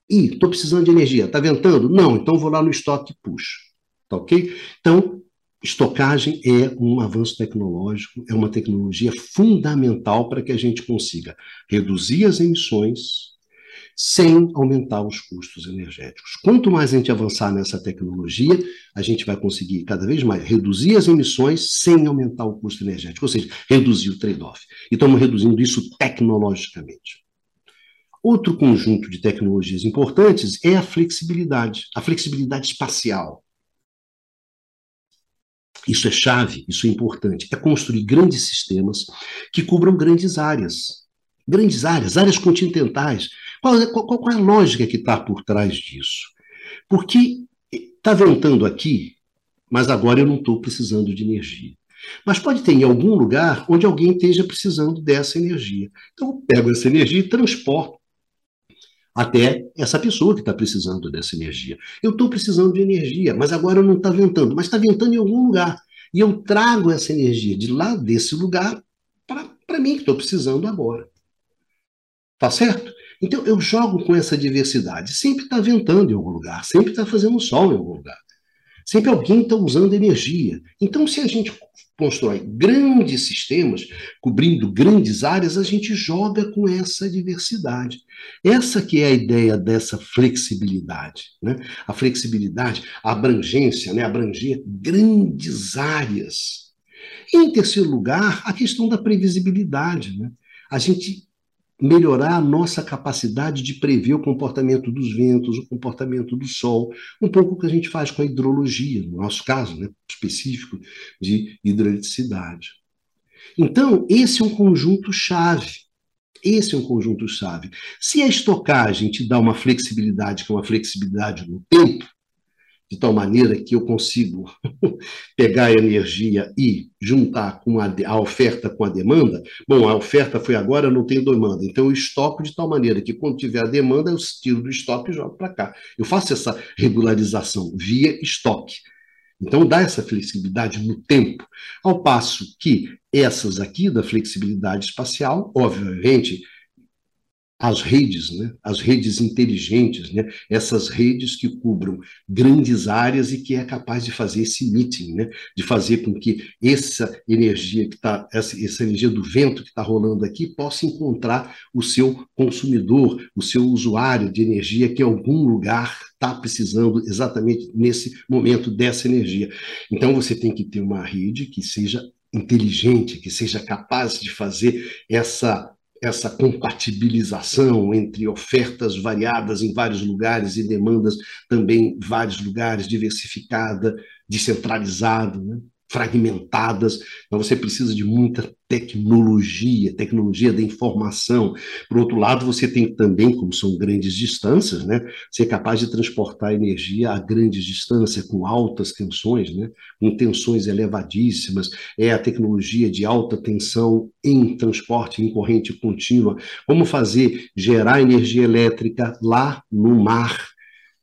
E estou precisando de energia, está ventando? Não, então vou lá no estoque e puxo. Tá ok? Então, estocagem é um avanço tecnológico, é uma tecnologia fundamental para que a gente consiga reduzir as emissões, sem aumentar os custos energéticos. Quanto mais a gente avançar nessa tecnologia, a gente vai conseguir cada vez mais reduzir as emissões sem aumentar o custo energético, ou seja, reduzir o trade-off. E estamos reduzindo isso tecnologicamente. Outro conjunto de tecnologias importantes é a flexibilidade, a flexibilidade espacial. Isso é chave, isso é importante. É construir grandes sistemas que cubram grandes áreas Grandes áreas, áreas continentais. Qual, é, qual, qual é a lógica que está por trás disso? Porque está ventando aqui, mas agora eu não estou precisando de energia. Mas pode ter em algum lugar onde alguém esteja precisando dessa energia. Então eu pego essa energia e transporto até essa pessoa que está precisando dessa energia. Eu estou precisando de energia, mas agora não está ventando, mas está ventando em algum lugar. E eu trago essa energia de lá desse lugar para mim, que estou precisando agora. Tá certo? Então eu jogo com essa diversidade. Sempre está ventando em algum lugar, sempre está fazendo sol em algum lugar. Sempre alguém está usando energia. Então, se a gente constrói grandes sistemas, cobrindo grandes áreas, a gente joga com essa diversidade. Essa que é a ideia dessa flexibilidade. Né? A flexibilidade, a abrangência, né? abranger grandes áreas. E, em terceiro lugar, a questão da previsibilidade. Né? A gente melhorar a nossa capacidade de prever o comportamento dos ventos, o comportamento do sol, um pouco o que a gente faz com a hidrologia, no nosso caso, né, específico de hidroeletricidade. Então, esse é um conjunto chave. Esse é um conjunto chave. Se a estocagem te dá uma flexibilidade, que é uma flexibilidade no tempo, de tal maneira que eu consigo pegar a energia e juntar com a, a, oferta com a demanda. Bom, a oferta foi agora, não tem demanda, então eu estoco de tal maneira que quando tiver a demanda, eu tiro do estoque e jogo para cá. Eu faço essa regularização via estoque. Então dá essa flexibilidade no tempo, ao passo que essas aqui da flexibilidade espacial, obviamente, as redes, né? as redes inteligentes, né? essas redes que cubram grandes áreas e que é capaz de fazer esse meeting, né? de fazer com que essa energia que está, essa, essa energia do vento que está rolando aqui possa encontrar o seu consumidor, o seu usuário de energia que em algum lugar está precisando exatamente nesse momento dessa energia. Então você tem que ter uma rede que seja inteligente, que seja capaz de fazer essa essa compatibilização entre ofertas variadas em vários lugares e demandas também vários lugares, diversificada, descentralizada. Né? Fragmentadas, então você precisa de muita tecnologia, tecnologia da informação. Por outro lado, você tem também, como são grandes distâncias, né, ser capaz de transportar energia a grandes distâncias, com altas tensões, né, com tensões elevadíssimas, é a tecnologia de alta tensão em transporte em corrente contínua, como fazer? Gerar energia elétrica lá no mar,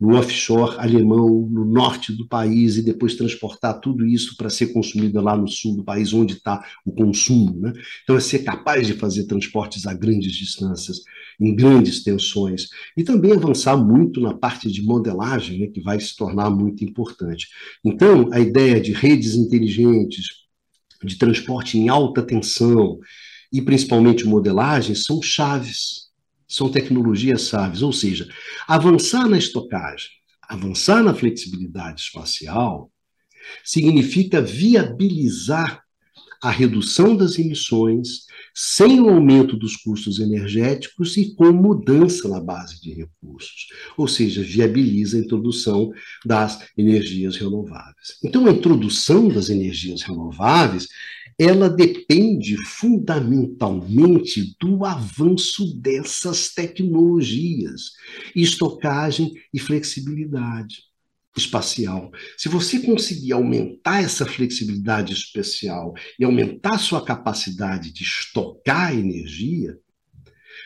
no offshore alemão, no norte do país, e depois transportar tudo isso para ser consumido lá no sul do país, onde está o consumo. Né? Então, é ser capaz de fazer transportes a grandes distâncias, em grandes tensões, e também avançar muito na parte de modelagem, né, que vai se tornar muito importante. Então, a ideia de redes inteligentes, de transporte em alta tensão, e principalmente modelagem, são chaves são tecnologias sábias, ou seja, avançar na estocagem, avançar na flexibilidade espacial, significa viabilizar a redução das emissões sem o aumento dos custos energéticos e com mudança na base de recursos, ou seja, viabiliza a introdução das energias renováveis. Então, a introdução das energias renováveis ela depende fundamentalmente do avanço dessas tecnologias, estocagem e flexibilidade espacial. Se você conseguir aumentar essa flexibilidade espacial e aumentar sua capacidade de estocar energia,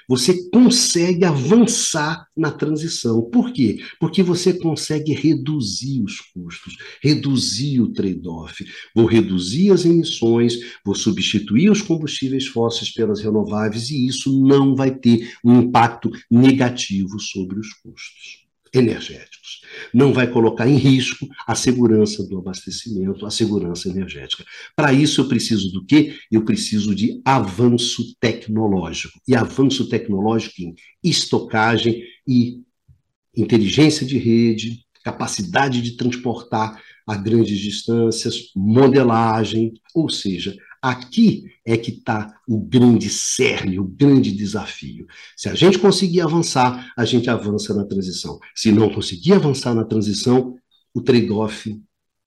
você consegue avançar na transição. Por quê? Porque você consegue reduzir os custos, reduzir o trade-off. Vou reduzir as emissões, vou substituir os combustíveis fósseis pelas renováveis, e isso não vai ter um impacto negativo sobre os custos energéticos. Não vai colocar em risco a segurança do abastecimento, a segurança energética. Para isso, eu preciso do quê? Eu preciso de avanço tecnológico. E avanço tecnológico em estocagem e inteligência de rede, capacidade de transportar a grandes distâncias, modelagem, ou seja, Aqui é que está o grande cerne, o grande desafio. Se a gente conseguir avançar, a gente avança na transição. Se não conseguir avançar na transição, o trade-off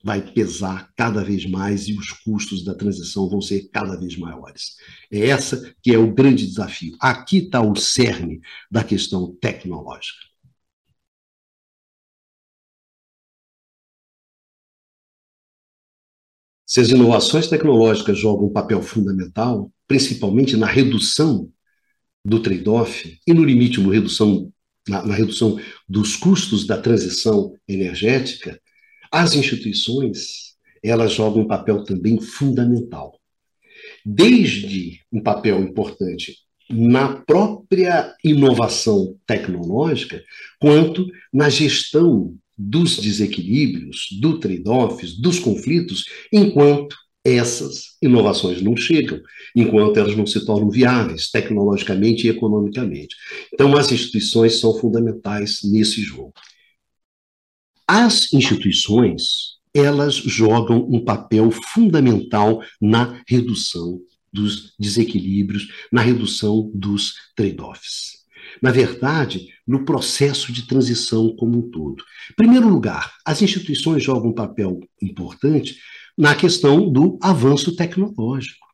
vai pesar cada vez mais e os custos da transição vão ser cada vez maiores. É essa que é o grande desafio. Aqui está o cerne da questão tecnológica. Se as inovações tecnológicas jogam um papel fundamental, principalmente na redução do trade-off e no limite no redução, na, na redução dos custos da transição energética, as instituições elas jogam um papel também fundamental. Desde um papel importante na própria inovação tecnológica, quanto na gestão dos desequilíbrios, do trade-offs, dos conflitos, enquanto essas inovações não chegam, enquanto elas não se tornam viáveis tecnologicamente e economicamente. Então, as instituições são fundamentais nesse jogo. As instituições, elas jogam um papel fundamental na redução dos desequilíbrios, na redução dos trade-offs na verdade, no processo de transição como um todo. Em primeiro lugar, as instituições jogam um papel importante na questão do avanço tecnológico.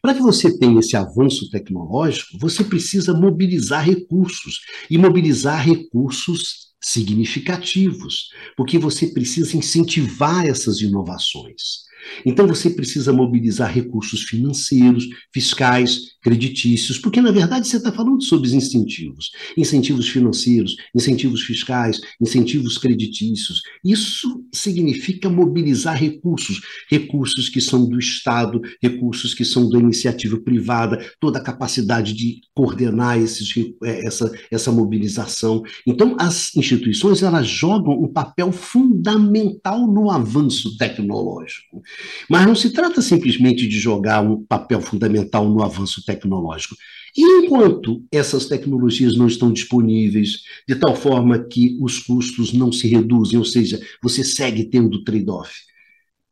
Para que você tenha esse avanço tecnológico, você precisa mobilizar recursos e mobilizar recursos significativos, porque você precisa incentivar essas inovações. Então você precisa mobilizar recursos financeiros, fiscais, creditícios, porque na verdade você está falando sobre os incentivos, incentivos financeiros, incentivos fiscais, incentivos creditícios. Isso significa mobilizar recursos, recursos que são do Estado, recursos que são da iniciativa privada, toda a capacidade de coordenar esses, é, essa, essa mobilização. Então as instituições elas jogam um papel fundamental no avanço tecnológico. Mas não se trata simplesmente de jogar um papel fundamental no avanço tecnológico. E enquanto essas tecnologias não estão disponíveis, de tal forma que os custos não se reduzem, ou seja, você segue tendo trade-off.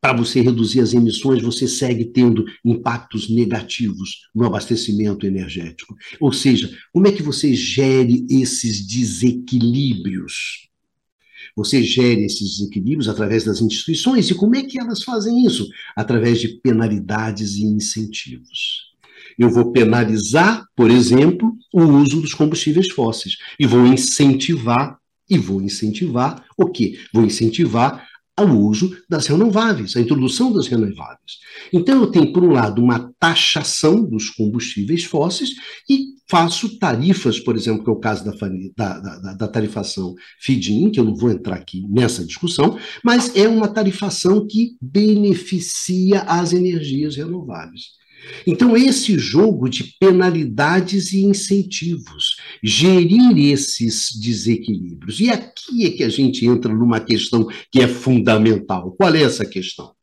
Para você reduzir as emissões, você segue tendo impactos negativos no abastecimento energético. Ou seja, como é que você gere esses desequilíbrios? Você gere esses desequilíbrios através das instituições, e como é que elas fazem isso? Através de penalidades e incentivos. Eu vou penalizar, por exemplo, o uso dos combustíveis fósseis e vou incentivar e vou incentivar o quê? Vou incentivar o uso das renováveis, a introdução das renováveis. Então, eu tenho, por um lado, uma taxação dos combustíveis fósseis e faço tarifas, por exemplo, que é o caso da, da, da, da tarifação FIDIN, que eu não vou entrar aqui nessa discussão, mas é uma tarifação que beneficia as energias renováveis. Então, esse jogo de penalidades e incentivos, gerir esses desequilíbrios. E aqui é que a gente entra numa questão que é fundamental. Qual é essa questão?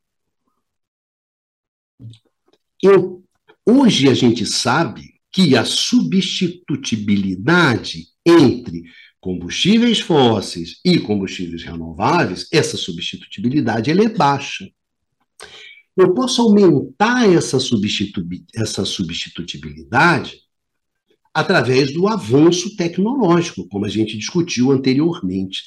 Eu, hoje a gente sabe que a substitutibilidade entre combustíveis fósseis e combustíveis renováveis, essa substitutibilidade ela é baixa. Eu posso aumentar essa, substitu essa substitutibilidade através do avanço tecnológico, como a gente discutiu anteriormente.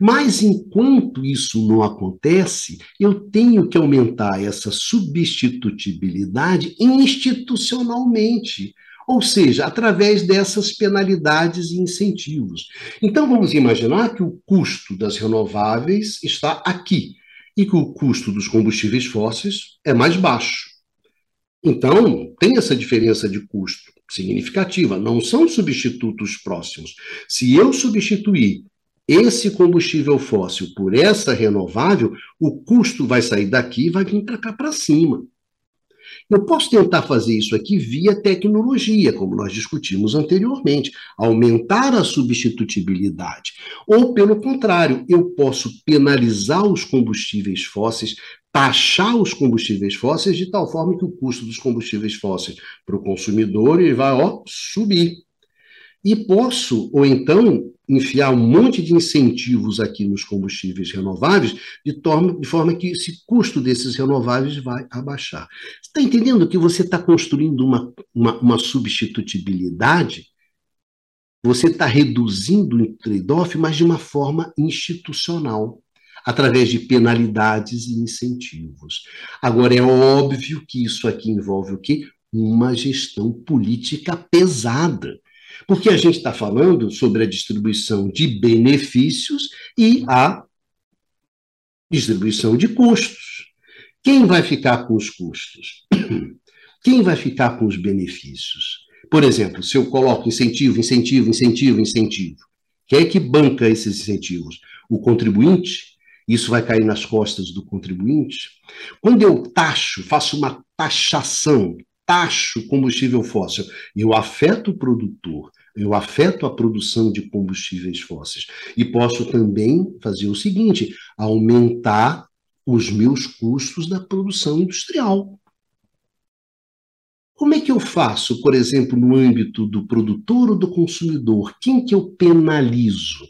Mas enquanto isso não acontece, eu tenho que aumentar essa substitutibilidade institucionalmente, ou seja, através dessas penalidades e incentivos. Então vamos imaginar que o custo das renováveis está aqui e que o custo dos combustíveis fósseis é mais baixo. Então, tem essa diferença de custo significativa, não são substitutos próximos. Se eu substituir esse combustível fóssil por essa renovável, o custo vai sair daqui e vai vir para cá para cima. Eu posso tentar fazer isso aqui via tecnologia, como nós discutimos anteriormente, aumentar a substitutibilidade. Ou, pelo contrário, eu posso penalizar os combustíveis fósseis, taxar os combustíveis fósseis de tal forma que o custo dos combustíveis fósseis para o consumidor ele vai ó, subir. E posso, ou então, enfiar um monte de incentivos aqui nos combustíveis renováveis, de, torma, de forma que esse custo desses renováveis vai abaixar. Está entendendo que você está construindo uma, uma, uma substitutibilidade? Você está reduzindo o trade-off, mas de uma forma institucional. Através de penalidades e incentivos. Agora, é óbvio que isso aqui envolve o quê? Uma gestão política pesada. Porque a gente está falando sobre a distribuição de benefícios e a distribuição de custos. Quem vai ficar com os custos? Quem vai ficar com os benefícios? Por exemplo, se eu coloco incentivo, incentivo, incentivo, incentivo, quem é que banca esses incentivos? O contribuinte? Isso vai cair nas costas do contribuinte? Quando eu taxo, faço uma taxação, taxo combustível fóssil, eu afeto o produtor, eu afeto a produção de combustíveis fósseis. E posso também fazer o seguinte: aumentar os meus custos da produção industrial. Como é que eu faço, por exemplo, no âmbito do produtor ou do consumidor? Quem que eu penalizo?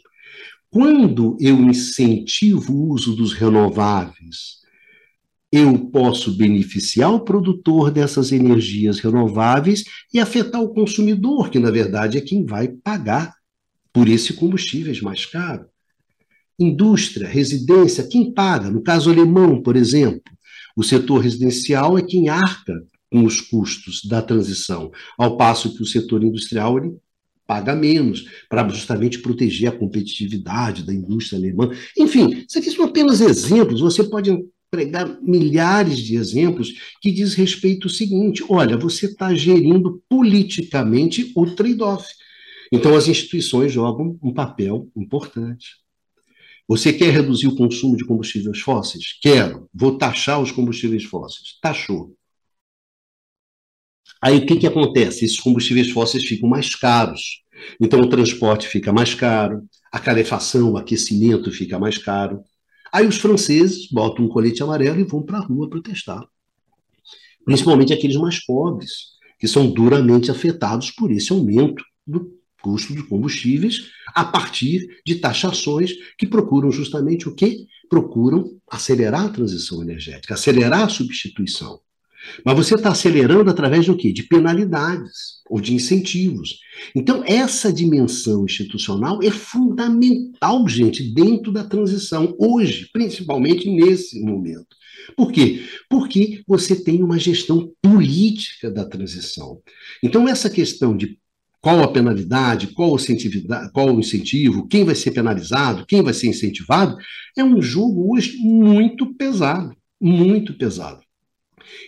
Quando eu incentivo o uso dos renováveis, eu posso beneficiar o produtor dessas energias renováveis e afetar o consumidor, que na verdade é quem vai pagar por esse combustíveis mais caro. Indústria, residência, quem paga? No caso alemão, por exemplo, o setor residencial é quem arca com os custos da transição, ao passo que o setor industrial ele paga menos, para justamente proteger a competitividade da indústria alemã. Enfim, isso aqui são apenas exemplos, você pode pregar milhares de exemplos que diz respeito ao seguinte: olha, você está gerindo politicamente o trade-off. Então, as instituições jogam um papel importante. Você quer reduzir o consumo de combustíveis fósseis? Quero. Vou taxar os combustíveis fósseis. Taxou. Aí o que, que acontece? Esses combustíveis fósseis ficam mais caros. Então o transporte fica mais caro, a calefação, o aquecimento fica mais caro. Aí os franceses botam um colete amarelo e vão para a rua protestar. Principalmente aqueles mais pobres, que são duramente afetados por esse aumento do custo de combustíveis a partir de taxações que procuram justamente o quê? Procuram acelerar a transição energética, acelerar a substituição. Mas você está acelerando através do quê? De penalidades ou de incentivos. Então, essa dimensão institucional é fundamental, gente, dentro da transição, hoje, principalmente nesse momento. Por quê? Porque você tem uma gestão política da transição. Então, essa questão de qual a penalidade, qual o, qual o incentivo, quem vai ser penalizado, quem vai ser incentivado, é um jogo hoje muito pesado, muito pesado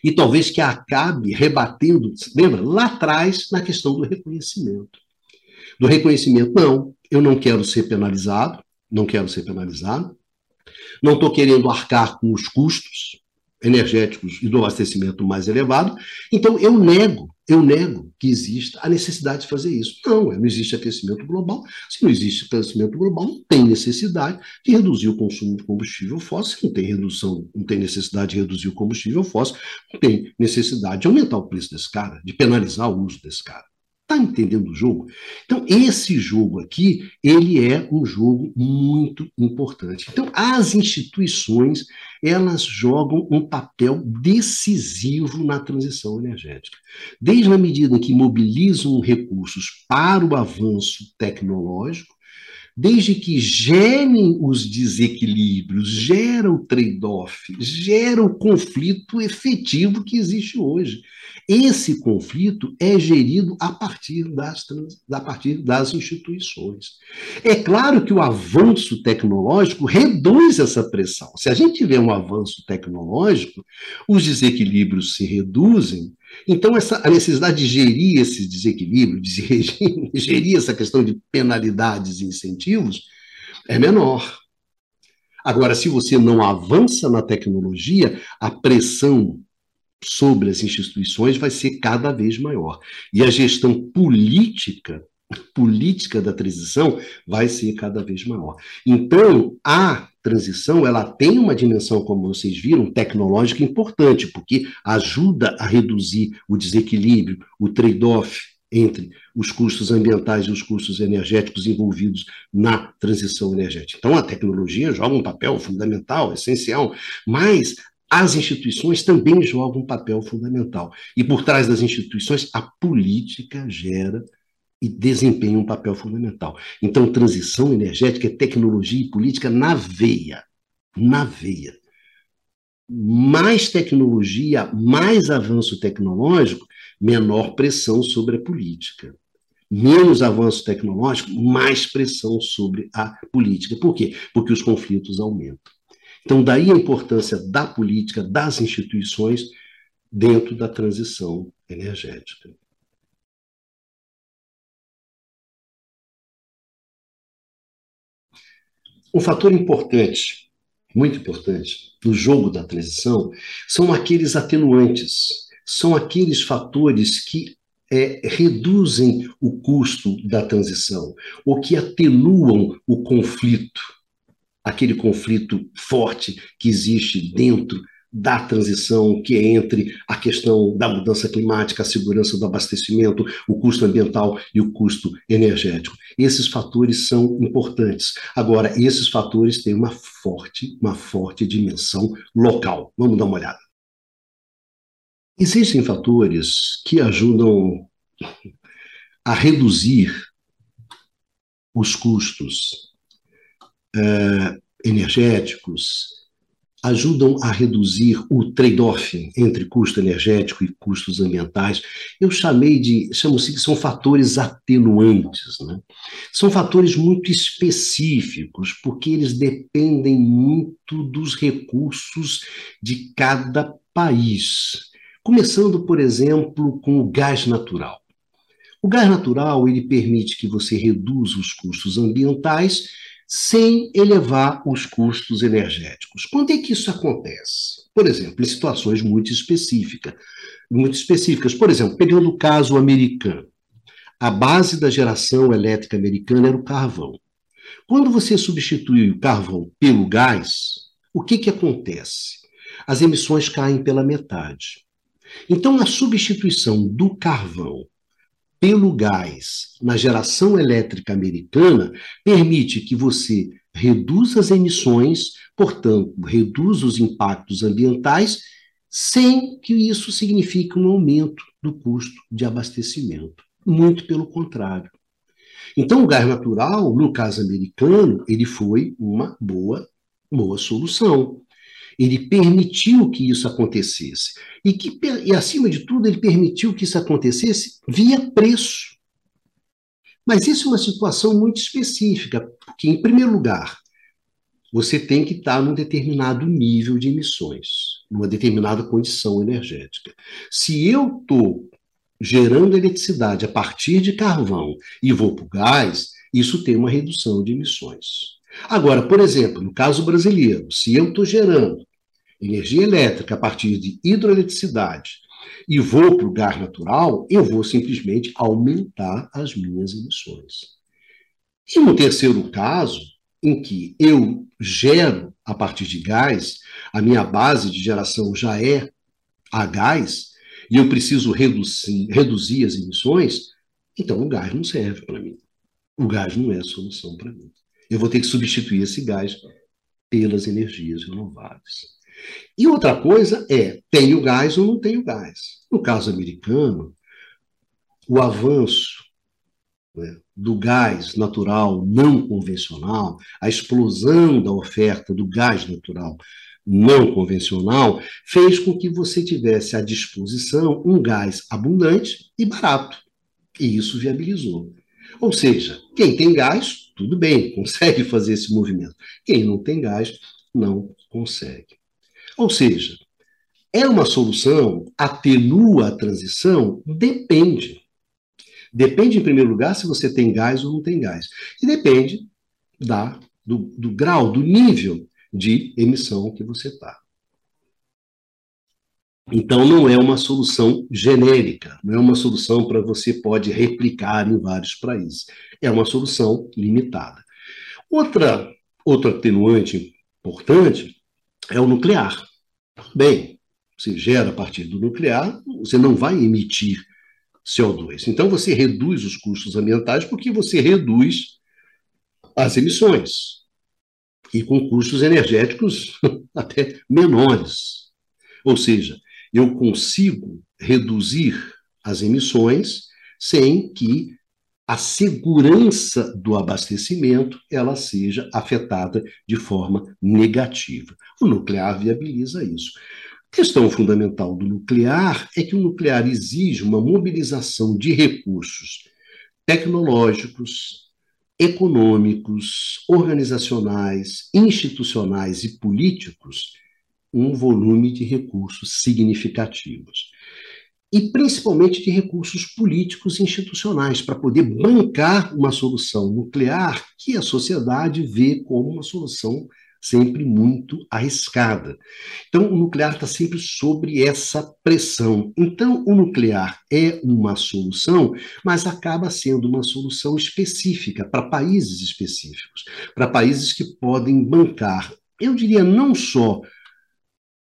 e talvez que acabe rebatendo, lembra, lá atrás, na questão do reconhecimento. Do reconhecimento, não, eu não quero ser penalizado, não quero ser penalizado, não estou querendo arcar com os custos energéticos e do abastecimento mais elevado, então eu nego eu nego que exista a necessidade de fazer isso. Não, não existe aquecimento global. Se não existe aquecimento global, não tem necessidade de reduzir o consumo de combustível fóssil. Não tem redução, não tem necessidade de reduzir o combustível fóssil, não tem necessidade de aumentar o preço desse cara, de penalizar o uso desse cara. Está entendendo o jogo? Então, esse jogo aqui, ele é um jogo muito importante. Então, as instituições, elas jogam um papel decisivo na transição energética. Desde a medida em que mobilizam recursos para o avanço tecnológico, desde que gerem os desequilíbrios, gera o trade-off, gera o conflito efetivo que existe hoje. Esse conflito é gerido a partir das, a partir das instituições. É claro que o avanço tecnológico reduz essa pressão. Se a gente tiver um avanço tecnológico, os desequilíbrios se reduzem, então, essa, a necessidade de gerir esse desequilíbrio, de gerir essa questão de penalidades e incentivos, é menor. Agora, se você não avança na tecnologia, a pressão sobre as instituições vai ser cada vez maior. E a gestão política, política da transição, vai ser cada vez maior. Então, a transição, ela tem uma dimensão, como vocês viram, tecnológica importante, porque ajuda a reduzir o desequilíbrio, o trade-off entre os custos ambientais e os custos energéticos envolvidos na transição energética. Então, a tecnologia joga um papel fundamental, essencial, mas as instituições também jogam um papel fundamental. E por trás das instituições, a política gera e desempenha um papel fundamental. Então, transição energética é tecnologia e política na veia. na veia. Mais tecnologia, mais avanço tecnológico, menor pressão sobre a política. Menos avanço tecnológico, mais pressão sobre a política. Por quê? Porque os conflitos aumentam. Então, daí a importância da política, das instituições, dentro da transição energética. Um fator importante, muito importante, no jogo da transição são aqueles atenuantes, são aqueles fatores que é, reduzem o custo da transição, ou que atenuam o conflito, aquele conflito forte que existe dentro da transição, que é entre a questão da mudança climática, a segurança do abastecimento, o custo ambiental e o custo energético. Esses fatores são importantes. Agora, esses fatores têm uma forte, uma forte dimensão local. Vamos dar uma olhada. Existem fatores que ajudam a reduzir os custos eh, energéticos, ajudam a reduzir o trade-off entre custo energético e custos ambientais. Eu chamei de, chamo-se que são fatores atenuantes, né? São fatores muito específicos, porque eles dependem muito dos recursos de cada país. Começando, por exemplo, com o gás natural. O gás natural, ele permite que você reduza os custos ambientais sem elevar os custos energéticos. Quando é que isso acontece? Por exemplo, em situações muito específicas. Muito específicas. Por exemplo, pegando o caso americano. A base da geração elétrica americana era o carvão. Quando você substitui o carvão pelo gás, o que, que acontece? As emissões caem pela metade. Então, a substituição do carvão pelo gás na geração elétrica americana permite que você reduza as emissões, portanto, reduza os impactos ambientais, sem que isso signifique um aumento do custo de abastecimento. Muito pelo contrário. Então, o gás natural, no caso americano, ele foi uma boa, boa solução. Ele permitiu que isso acontecesse. E, que, e, acima de tudo, ele permitiu que isso acontecesse via preço. Mas isso é uma situação muito específica, porque, em primeiro lugar, você tem que estar num determinado nível de emissões, numa determinada condição energética. Se eu estou gerando eletricidade a partir de carvão e vou para o gás, isso tem uma redução de emissões. Agora, por exemplo, no caso brasileiro, se eu estou gerando energia elétrica a partir de hidroeletricidade e vou para o gás natural, eu vou simplesmente aumentar as minhas emissões. E no terceiro caso, em que eu gero a partir de gás, a minha base de geração já é a gás, e eu preciso reduzir, reduzir as emissões, então o gás não serve para mim. O gás não é a solução para mim. Eu vou ter que substituir esse gás pelas energias renováveis. E outra coisa é, tenho gás ou não tenho gás. No caso americano, o avanço né, do gás natural não convencional, a explosão da oferta do gás natural não convencional, fez com que você tivesse à disposição um gás abundante e barato. E isso viabilizou. Ou seja, quem tem gás, tudo bem, consegue fazer esse movimento. Quem não tem gás, não consegue. Ou seja, é uma solução, atenua a transição? Depende. Depende, em primeiro lugar, se você tem gás ou não tem gás. E depende da, do, do grau, do nível de emissão que você está. Então, não é uma solução genérica, não é uma solução para você pode replicar em vários países. É uma solução limitada. Outra, outro atenuante importante é o nuclear. Bem, você gera a partir do nuclear, você não vai emitir CO2. Então, você reduz os custos ambientais porque você reduz as emissões. E com custos energéticos até menores. Ou seja, eu consigo reduzir as emissões sem que a segurança do abastecimento ela seja afetada de forma negativa. O nuclear viabiliza isso. A questão fundamental do nuclear é que o nuclear exige uma mobilização de recursos tecnológicos, econômicos, organizacionais, institucionais e políticos, um volume de recursos significativos e principalmente de recursos políticos e institucionais, para poder bancar uma solução nuclear que a sociedade vê como uma solução sempre muito arriscada. Então, o nuclear está sempre sobre essa pressão. Então, o nuclear é uma solução, mas acaba sendo uma solução específica para países específicos, para países que podem bancar, eu diria, não só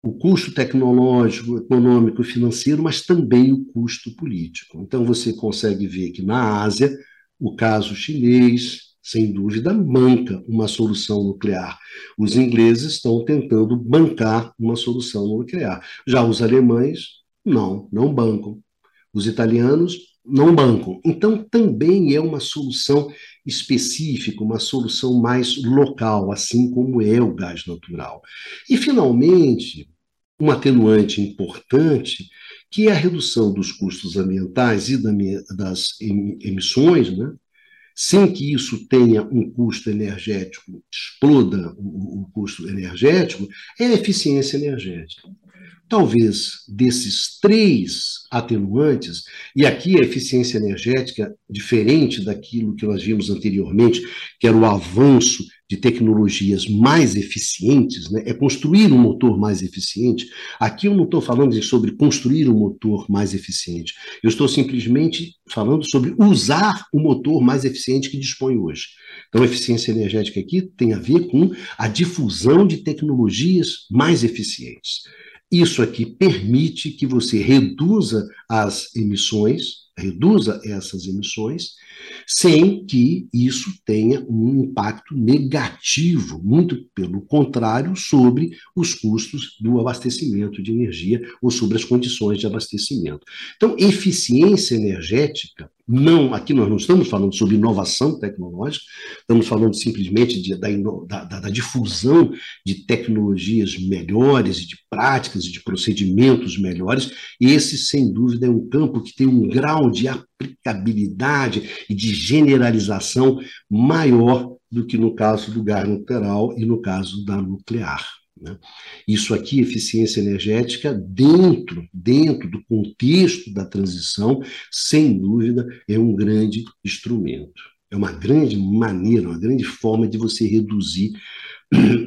o custo tecnológico, econômico, financeiro, mas também o custo político. Então, você consegue ver que na Ásia, o caso chinês, sem dúvida, banca uma solução nuclear. Os ingleses estão tentando bancar uma solução nuclear. Já os alemães, não, não bancam. Os italianos não bancam. Então, também é uma solução específica, uma solução mais local, assim como é o gás natural. E, finalmente, um atenuante importante, que é a redução dos custos ambientais e das emissões, né? sem que isso tenha um custo energético, exploda o custo energético, é a eficiência energética. Talvez desses três atenuantes, e aqui a eficiência energética, diferente daquilo que nós vimos anteriormente, que era o avanço de tecnologias mais eficientes, né, é construir um motor mais eficiente. Aqui eu não estou falando sobre construir um motor mais eficiente, eu estou simplesmente falando sobre usar o motor mais eficiente que dispõe hoje. Então, a eficiência energética aqui tem a ver com a difusão de tecnologias mais eficientes. Isso aqui permite que você reduza as emissões, reduza essas emissões, sem que isso tenha um impacto negativo, muito pelo contrário, sobre os custos do abastecimento de energia ou sobre as condições de abastecimento. Então, eficiência energética não, aqui nós não estamos falando sobre inovação tecnológica, estamos falando simplesmente de, da, da, da, difusão de tecnologias melhores, de práticas de procedimentos melhores. Esse, sem dúvida, é um campo que tem um grau de aplicabilidade e de generalização maior do que no caso do gás nuclear e no caso da nuclear. Né? Isso aqui, eficiência energética, dentro, dentro do contexto da transição, sem dúvida, é um grande instrumento. É uma grande maneira, uma grande forma de você reduzir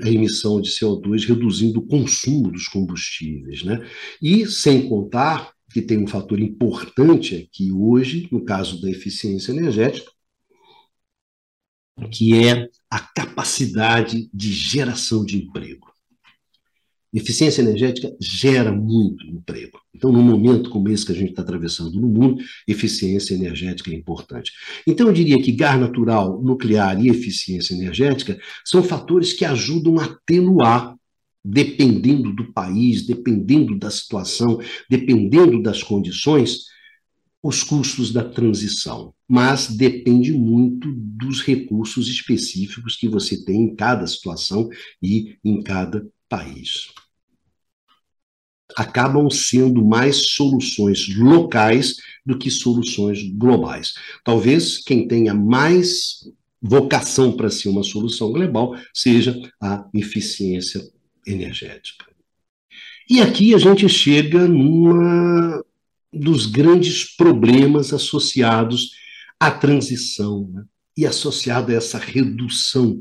a emissão de CO2, reduzindo o consumo dos combustíveis. Né? E sem contar que tem um fator importante aqui hoje, no caso da eficiência energética, que é a capacidade de geração de emprego. Eficiência energética gera muito emprego. Então, num momento como esse que a gente está atravessando no mundo, eficiência energética é importante. Então, eu diria que gás natural, nuclear e eficiência energética são fatores que ajudam a atenuar, dependendo do país, dependendo da situação, dependendo das condições, os custos da transição. Mas depende muito dos recursos específicos que você tem em cada situação e em cada país. Acabam sendo mais soluções locais do que soluções globais. Talvez quem tenha mais vocação para ser uma solução global seja a eficiência energética. E aqui a gente chega numa dos grandes problemas associados à transição né? e associado a essa redução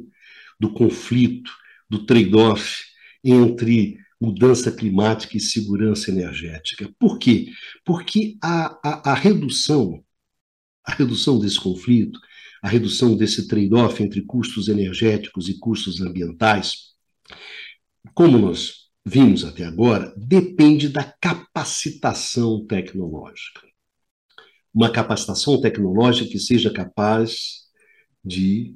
do conflito, do trade-off entre mudança climática e segurança energética. Por quê? Porque a, a, a redução, a redução desse conflito, a redução desse trade-off entre custos energéticos e custos ambientais, como nós vimos até agora, depende da capacitação tecnológica. Uma capacitação tecnológica que seja capaz de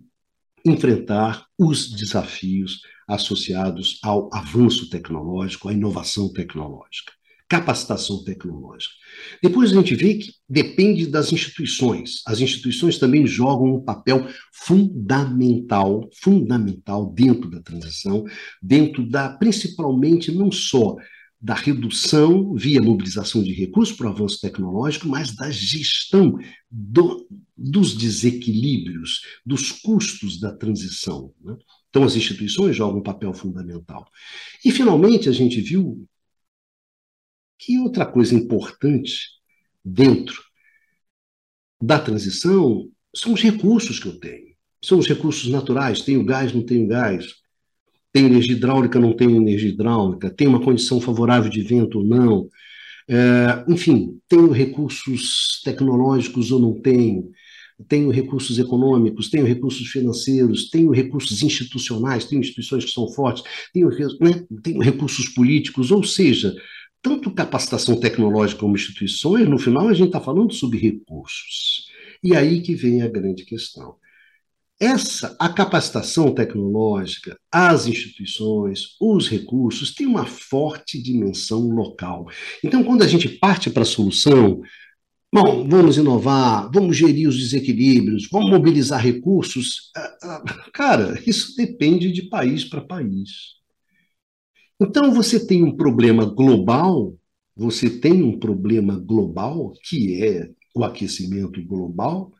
enfrentar os desafios associados ao avanço tecnológico, à inovação tecnológica. Capacitação tecnológica. Depois a gente vê que depende das instituições. As instituições também jogam um papel fundamental, fundamental dentro da transição, dentro da, principalmente, não só da redução via mobilização de recursos para o avanço tecnológico, mas da gestão do, dos desequilíbrios, dos custos da transição. Né? Então, as instituições jogam um papel fundamental. E, finalmente, a gente viu que outra coisa importante dentro da transição são os recursos que eu tenho. São os recursos naturais. Tenho gás, não tenho gás. Tenho energia hidráulica, não tenho energia hidráulica. Tenho uma condição favorável de vento ou não. É, enfim, tenho recursos tecnológicos ou não tenho tenho recursos econômicos, tenho recursos financeiros, tenho recursos institucionais, tenho instituições que são fortes, tenho, né, tenho recursos políticos, ou seja, tanto capacitação tecnológica como instituições, no final a gente está falando sobre recursos. E aí que vem a grande questão. Essa, a capacitação tecnológica, as instituições, os recursos, tem uma forte dimensão local. Então, quando a gente parte para a solução, bom, vamos inovar, vamos gerir os desequilíbrios, vamos mobilizar recursos, ah, ah, cara, isso depende de país para país. Então você tem um problema global, você tem um problema global que é o aquecimento global,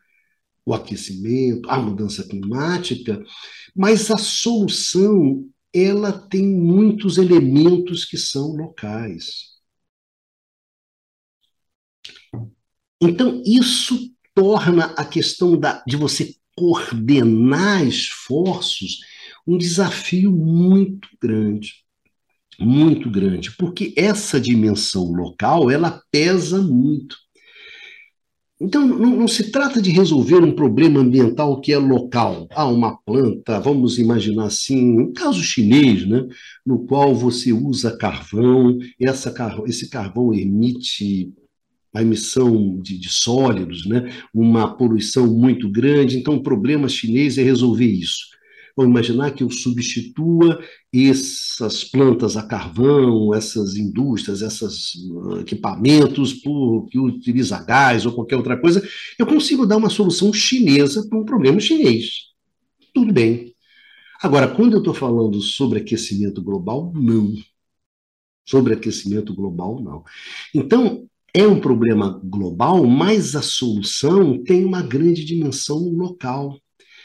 o aquecimento, a mudança climática, mas a solução ela tem muitos elementos que são locais. Então isso torna a questão da, de você coordenar esforços um desafio muito grande muito grande, porque essa dimensão local ela pesa muito. Então, não, não, se trata de resolver um problema ambiental que é local. Ah, uma planta, vamos imaginar assim, um caso chinês, né, no qual você usa carvão, essa, esse carvão emite a emissão de, de sólidos, né, uma poluição muito grande. Então, o problema chinês é resolver isso. Vamos imaginar que eu substitua essas plantas a carvão, essas indústrias, esses uh, equipamentos por, que utiliza gás ou qualquer outra coisa, eu consigo dar uma solução chinesa para um problema chinês. Tudo bem. Agora, quando eu estou falando sobre aquecimento global, não. Sobre aquecimento global, não. Então, é um problema global, mas a solução tem uma grande dimensão local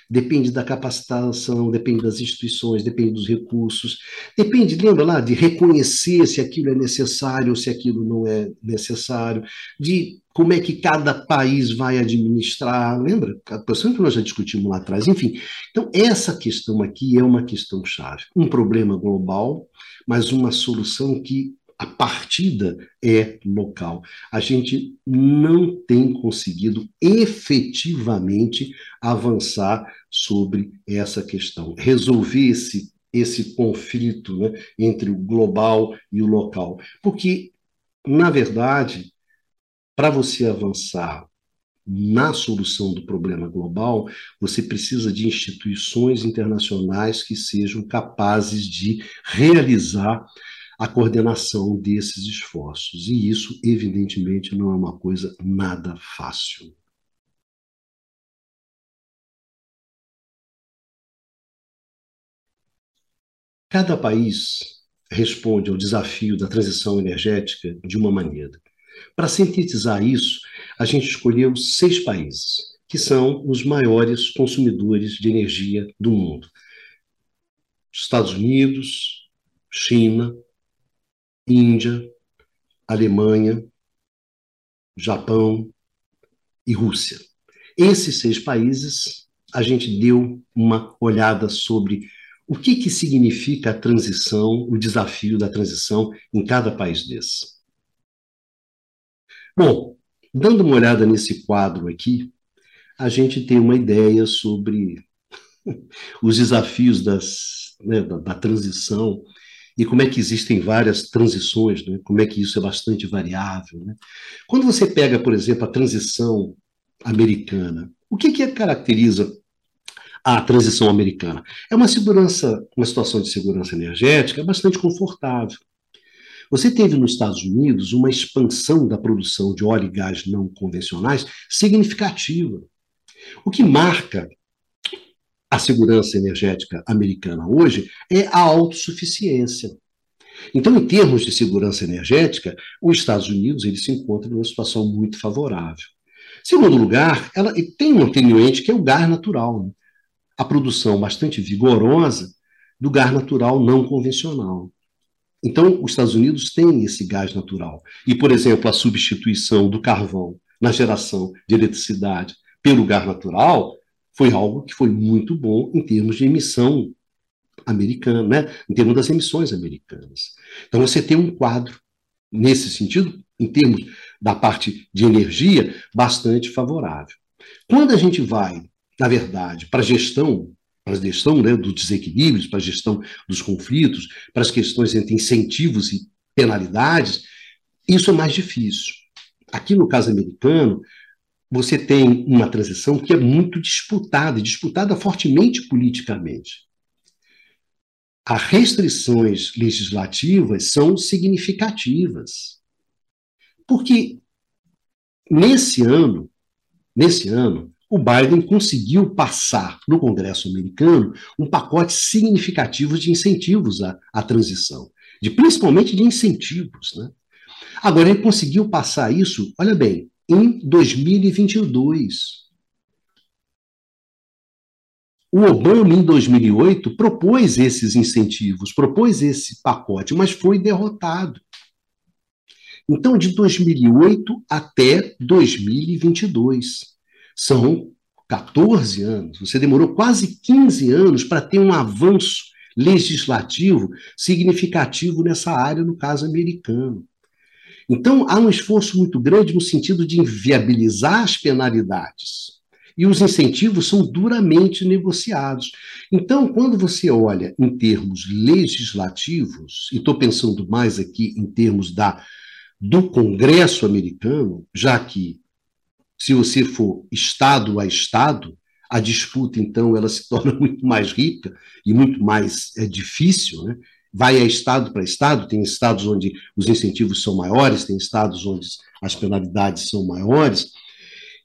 depende da capacitação, depende das instituições, depende dos recursos, depende, lembra lá, de reconhecer se aquilo é necessário ou se aquilo não é necessário, de como é que cada país vai administrar, lembra? A questão que nós já discutimos lá atrás, enfim. Então, essa questão aqui é uma questão chave. Um problema global, mas uma solução que a partida é local. A gente não tem conseguido efetivamente avançar sobre essa questão, resolver esse, esse conflito né, entre o global e o local. Porque, na verdade, para você avançar na solução do problema global, você precisa de instituições internacionais que sejam capazes de realizar a coordenação desses esforços. E isso, evidentemente, não é uma coisa nada fácil. Cada país responde ao desafio da transição energética de uma maneira. Para sintetizar isso, a gente escolheu seis países, que são os maiores consumidores de energia do mundo: Estados Unidos, China, Índia, Alemanha, Japão e Rússia. Esses seis países, a gente deu uma olhada sobre o que, que significa a transição, o desafio da transição em cada país desse. Bom, dando uma olhada nesse quadro aqui, a gente tem uma ideia sobre os desafios das, né, da, da transição e como é que existem várias transições, né? como é que isso é bastante variável. Né? Quando você pega, por exemplo, a transição americana, o que, que caracteriza a transição americana? É uma segurança, uma situação de segurança energética bastante confortável. Você teve nos Estados Unidos uma expansão da produção de óleo e gás não convencionais significativa. O que marca a segurança energética americana hoje é a autossuficiência. Então, em termos de segurança energética, os Estados Unidos ele se encontra numa situação muito favorável. Segundo lugar, ela tem um atenuante que é o gás natural. Né? A produção bastante vigorosa do gás natural não convencional. Então, os Estados Unidos têm esse gás natural. E, por exemplo, a substituição do carvão na geração de eletricidade pelo gás natural foi algo que foi muito bom em termos de emissão americana, né? em termos das emissões americanas. Então, você tem um quadro, nesse sentido, em termos da parte de energia, bastante favorável. Quando a gente vai, na verdade, para a gestão para a gestão né, dos desequilíbrios, para a gestão dos conflitos, para as questões entre incentivos e penalidades, isso é mais difícil. Aqui no caso americano, você tem uma transição que é muito disputada, disputada fortemente politicamente. As restrições legislativas são significativas. Porque nesse ano, nesse ano, o Biden conseguiu passar no Congresso americano um pacote significativo de incentivos à, à transição, de principalmente de incentivos. Né? Agora, ele conseguiu passar isso, olha bem, em 2022. O Obama, em 2008, propôs esses incentivos, propôs esse pacote, mas foi derrotado. Então, de 2008 até 2022. São 14 anos. Você demorou quase 15 anos para ter um avanço legislativo significativo nessa área, no caso americano. Então, há um esforço muito grande no sentido de inviabilizar as penalidades. E os incentivos são duramente negociados. Então, quando você olha em termos legislativos, e estou pensando mais aqui em termos da, do Congresso americano, já que se você for Estado a Estado, a disputa, então, ela se torna muito mais rica e muito mais é, difícil, né? Vai a Estado para Estado, tem estados onde os incentivos são maiores, tem estados onde as penalidades são maiores.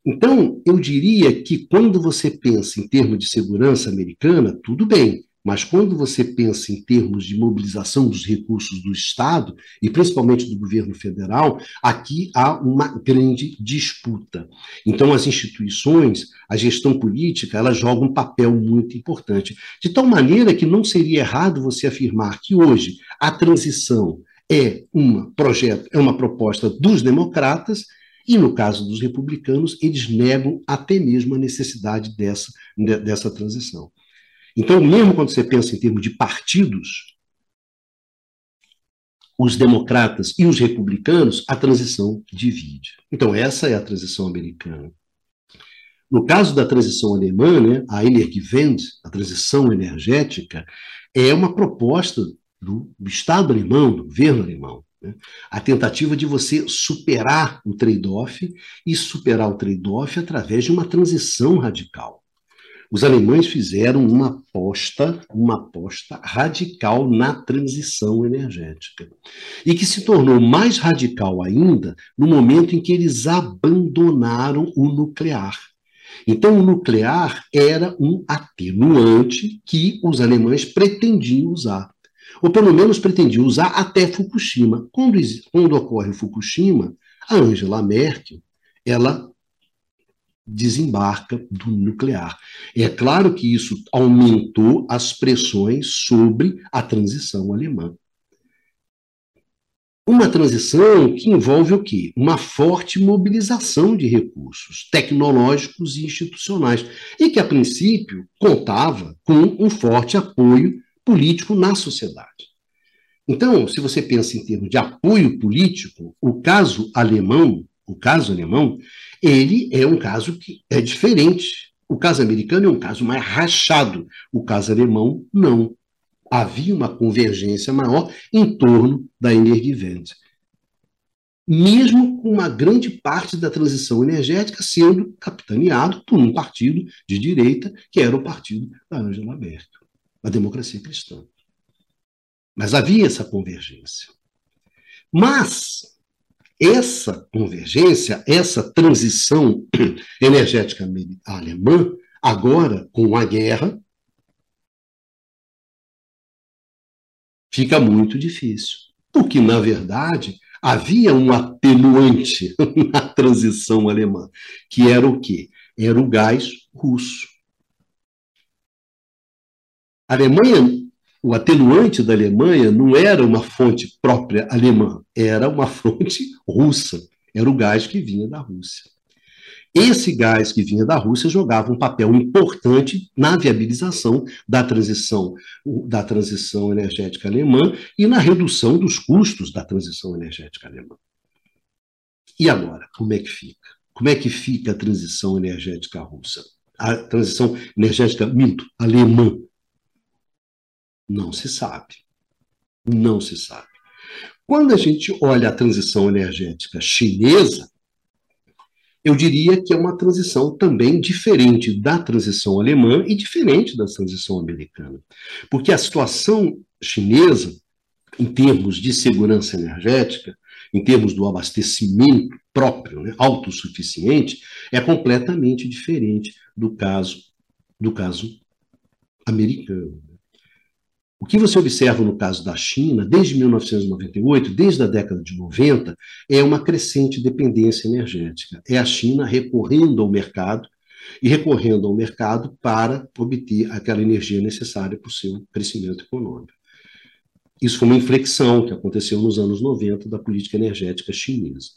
Então, eu diria que quando você pensa em termos de segurança americana, tudo bem, mas quando você pensa em termos de mobilização dos recursos do Estado, e principalmente do governo federal, aqui há uma grande disputa. Então, as instituições, a gestão política, ela joga um papel muito importante. De tal maneira que não seria errado você afirmar que hoje a transição é um projeto, é uma proposta dos democratas, e no caso dos republicanos, eles negam até mesmo a necessidade dessa, dessa transição. Então, mesmo quando você pensa em termos de partidos, os democratas e os republicanos, a transição divide. Então, essa é a transição americana. No caso da transição alemã, né, a Energiewende, a transição energética, é uma proposta do, do Estado alemão, do governo alemão. Né? A tentativa de você superar o trade-off e superar o trade-off através de uma transição radical os alemães fizeram uma aposta, uma aposta radical na transição energética. E que se tornou mais radical ainda no momento em que eles abandonaram o nuclear. Então, o nuclear era um atenuante que os alemães pretendiam usar. Ou pelo menos pretendiam usar até Fukushima. Quando, quando ocorre Fukushima, a Angela Merkel ela desembarca do nuclear. É claro que isso aumentou as pressões sobre a transição alemã. Uma transição que envolve o quê? Uma forte mobilização de recursos tecnológicos e institucionais, e que, a princípio, contava com um forte apoio político na sociedade. Então, se você pensa em termos de apoio político, o caso alemão, o caso alemão, ele é um caso que é diferente. O caso americano é um caso mais rachado, o caso alemão não. Havia uma convergência maior em torno da Energiewende. Mesmo com uma grande parte da transição energética sendo capitaneado por um partido de direita, que era o partido da Angela Merkel, a democracia cristã. Mas havia essa convergência. Mas essa convergência, essa transição energética alemã, agora com a guerra, fica muito difícil. Porque, na verdade, havia um atenuante na transição alemã, que era o quê? Era o gás russo. A Alemanha o atenuante da Alemanha não era uma fonte própria alemã, era uma fonte russa, era o gás que vinha da Rússia. Esse gás que vinha da Rússia jogava um papel importante na viabilização da transição, da transição energética alemã e na redução dos custos da transição energética alemã. E agora, como é que fica? Como é que fica a transição energética russa? A transição energética, minto, alemã, não se sabe. Não se sabe. Quando a gente olha a transição energética chinesa, eu diria que é uma transição também diferente da transição alemã e diferente da transição americana. Porque a situação chinesa, em termos de segurança energética, em termos do abastecimento próprio, né, autossuficiente, é completamente diferente do caso do caso americano. O que você observa no caso da China, desde 1998, desde a década de 90, é uma crescente dependência energética. É a China recorrendo ao mercado e recorrendo ao mercado para obter aquela energia necessária para o seu crescimento econômico. Isso foi uma inflexão que aconteceu nos anos 90 da política energética chinesa.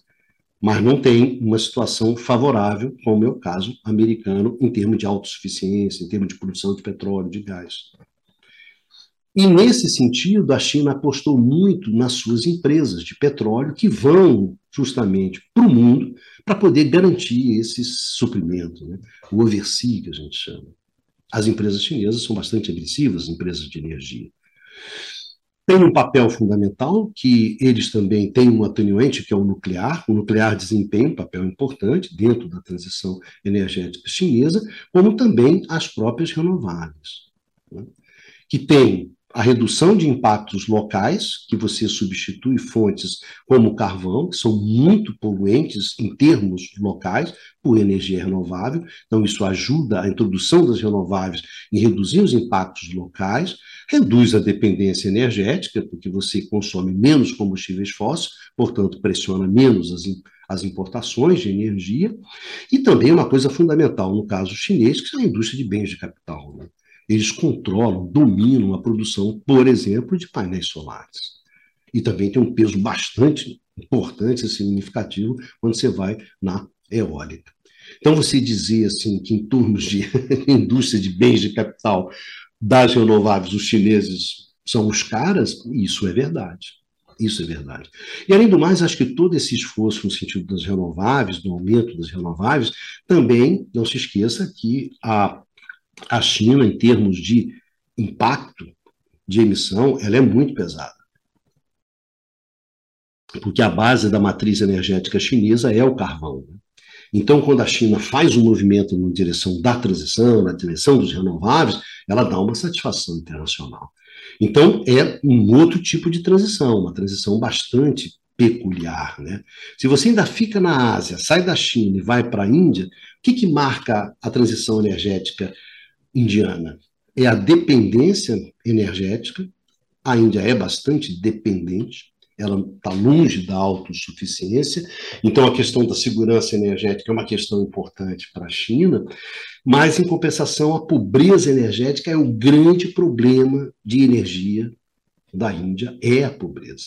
Mas não tem uma situação favorável, como é o caso americano, em termos de autossuficiência, em termos de produção de petróleo, de gás. E, nesse sentido, a China apostou muito nas suas empresas de petróleo que vão justamente para o mundo para poder garantir esse suprimento, né? o oversea, que a gente chama. As empresas chinesas são bastante agressivas, empresas de energia. Tem um papel fundamental que eles também têm um atenuante, que é o nuclear. O nuclear desempenha um papel importante dentro da transição energética chinesa, como também as próprias renováveis, né? que têm a redução de impactos locais, que você substitui fontes como o carvão, que são muito poluentes em termos locais, por energia renovável. Então, isso ajuda a introdução das renováveis em reduzir os impactos locais, reduz a dependência energética, porque você consome menos combustíveis fósseis, portanto, pressiona menos as, as importações de energia, e também uma coisa fundamental no caso chinês, que é a indústria de bens de capital. Né? Eles controlam, dominam a produção, por exemplo, de painéis solares. E também tem um peso bastante importante e significativo quando você vai na eólica. Então, você dizer assim que, em termos de indústria de bens de capital das renováveis, os chineses são os caras, isso é verdade. Isso é verdade. E, além do mais, acho que todo esse esforço no sentido das renováveis, do aumento das renováveis, também, não se esqueça que a a China, em termos de impacto de emissão, ela é muito pesada. Porque a base da matriz energética chinesa é o carvão. Né? Então, quando a China faz um movimento na direção da transição, na direção dos renováveis, ela dá uma satisfação internacional. Então, é um outro tipo de transição, uma transição bastante peculiar. Né? Se você ainda fica na Ásia, sai da China e vai para a Índia, o que, que marca a transição energética indiana é a dependência energética. A Índia é bastante dependente, ela está longe da autossuficiência. Então, a questão da segurança energética é uma questão importante para a China, mas, em compensação, a pobreza energética é o grande problema de energia da Índia, é a pobreza.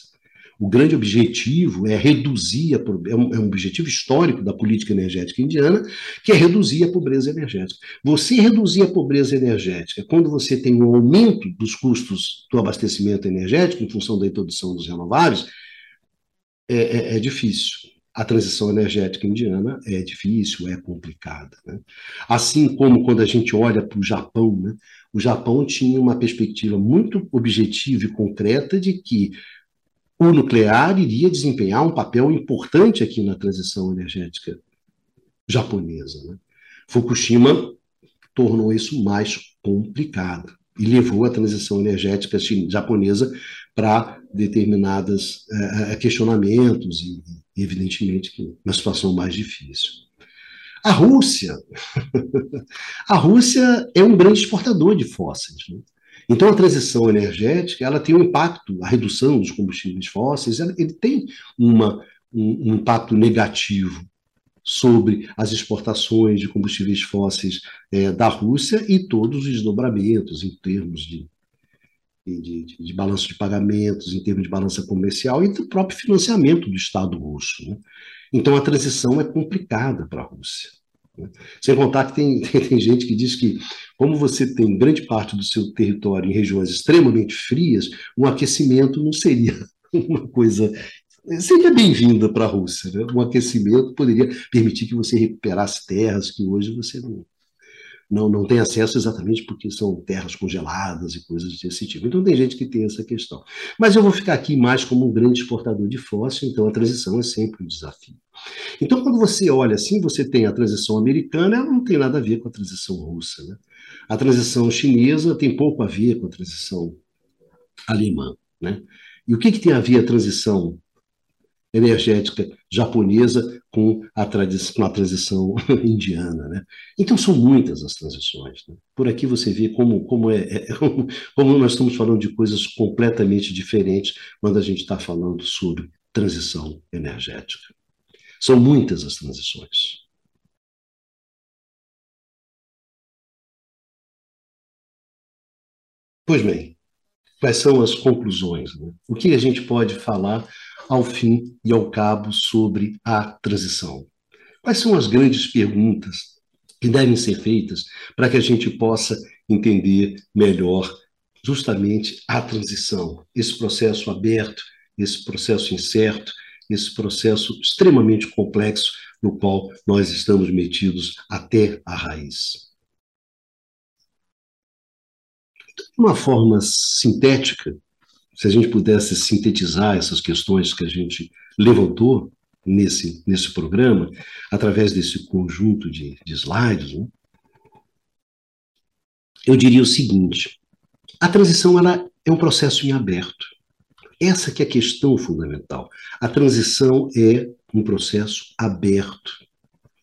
O grande objetivo é reduzir, a, é, um, é um objetivo histórico da política energética indiana, que é reduzir a pobreza energética. Você reduzir a pobreza energética quando você tem um aumento dos custos do abastecimento energético em função da introdução dos renováveis, é, é, é difícil. A transição energética indiana é difícil, é complicada. Né? Assim como quando a gente olha para o Japão, né? o Japão tinha uma perspectiva muito objetiva e concreta de que o nuclear iria desempenhar um papel importante aqui na transição energética japonesa. Né? Fukushima tornou isso mais complicado e levou a transição energética japonesa para determinados uh, questionamentos e, evidentemente, que uma situação mais difícil. A Rússia, a Rússia é um grande exportador de fósseis. Né? Então, a transição energética ela tem um impacto, a redução dos combustíveis fósseis, ele tem uma, um, um impacto negativo sobre as exportações de combustíveis fósseis é, da Rússia e todos os desdobramentos em termos de, de, de, de, balanço de pagamentos, em termos de balança comercial e do próprio financiamento do Estado russo. Né? Então a transição é complicada para a Rússia. Sem contar que tem, tem, tem, gente que diz que, como você tem grande parte do seu território em regiões extremamente frias, um aquecimento não seria uma coisa. Seria bem-vinda para a Rússia. Né? Um aquecimento poderia permitir que você recuperasse terras que hoje você não, não, não tem acesso exatamente porque são terras congeladas e coisas desse tipo. Então tem gente que tem essa questão. Mas eu vou ficar aqui mais como um grande exportador de fóssil, então a transição é sempre um desafio. Então quando você olha assim, você tem a transição americana, ela não tem nada a ver com a transição russa. Né? A transição chinesa tem pouco a ver com a transição alemã. Né? E o que, que tem a ver a transição energética japonesa com a, com a transição indiana. Né? Então, são muitas as transições. Né? Por aqui você vê como, como, é, é, como nós estamos falando de coisas completamente diferentes quando a gente está falando sobre transição energética. São muitas as transições. Pois bem, quais são as conclusões? Né? O que a gente pode falar ao fim e ao cabo sobre a transição? Quais são as grandes perguntas que devem ser feitas para que a gente possa entender melhor justamente a transição, esse processo aberto, esse processo incerto, esse processo extremamente complexo no qual nós estamos metidos até a raiz. Uma forma sintética, se a gente pudesse sintetizar essas questões que a gente levantou nesse, nesse programa, através desse conjunto de, de slides, né, eu diria o seguinte: a transição ela é um processo em aberto. Essa que é a questão fundamental. A transição é um processo aberto.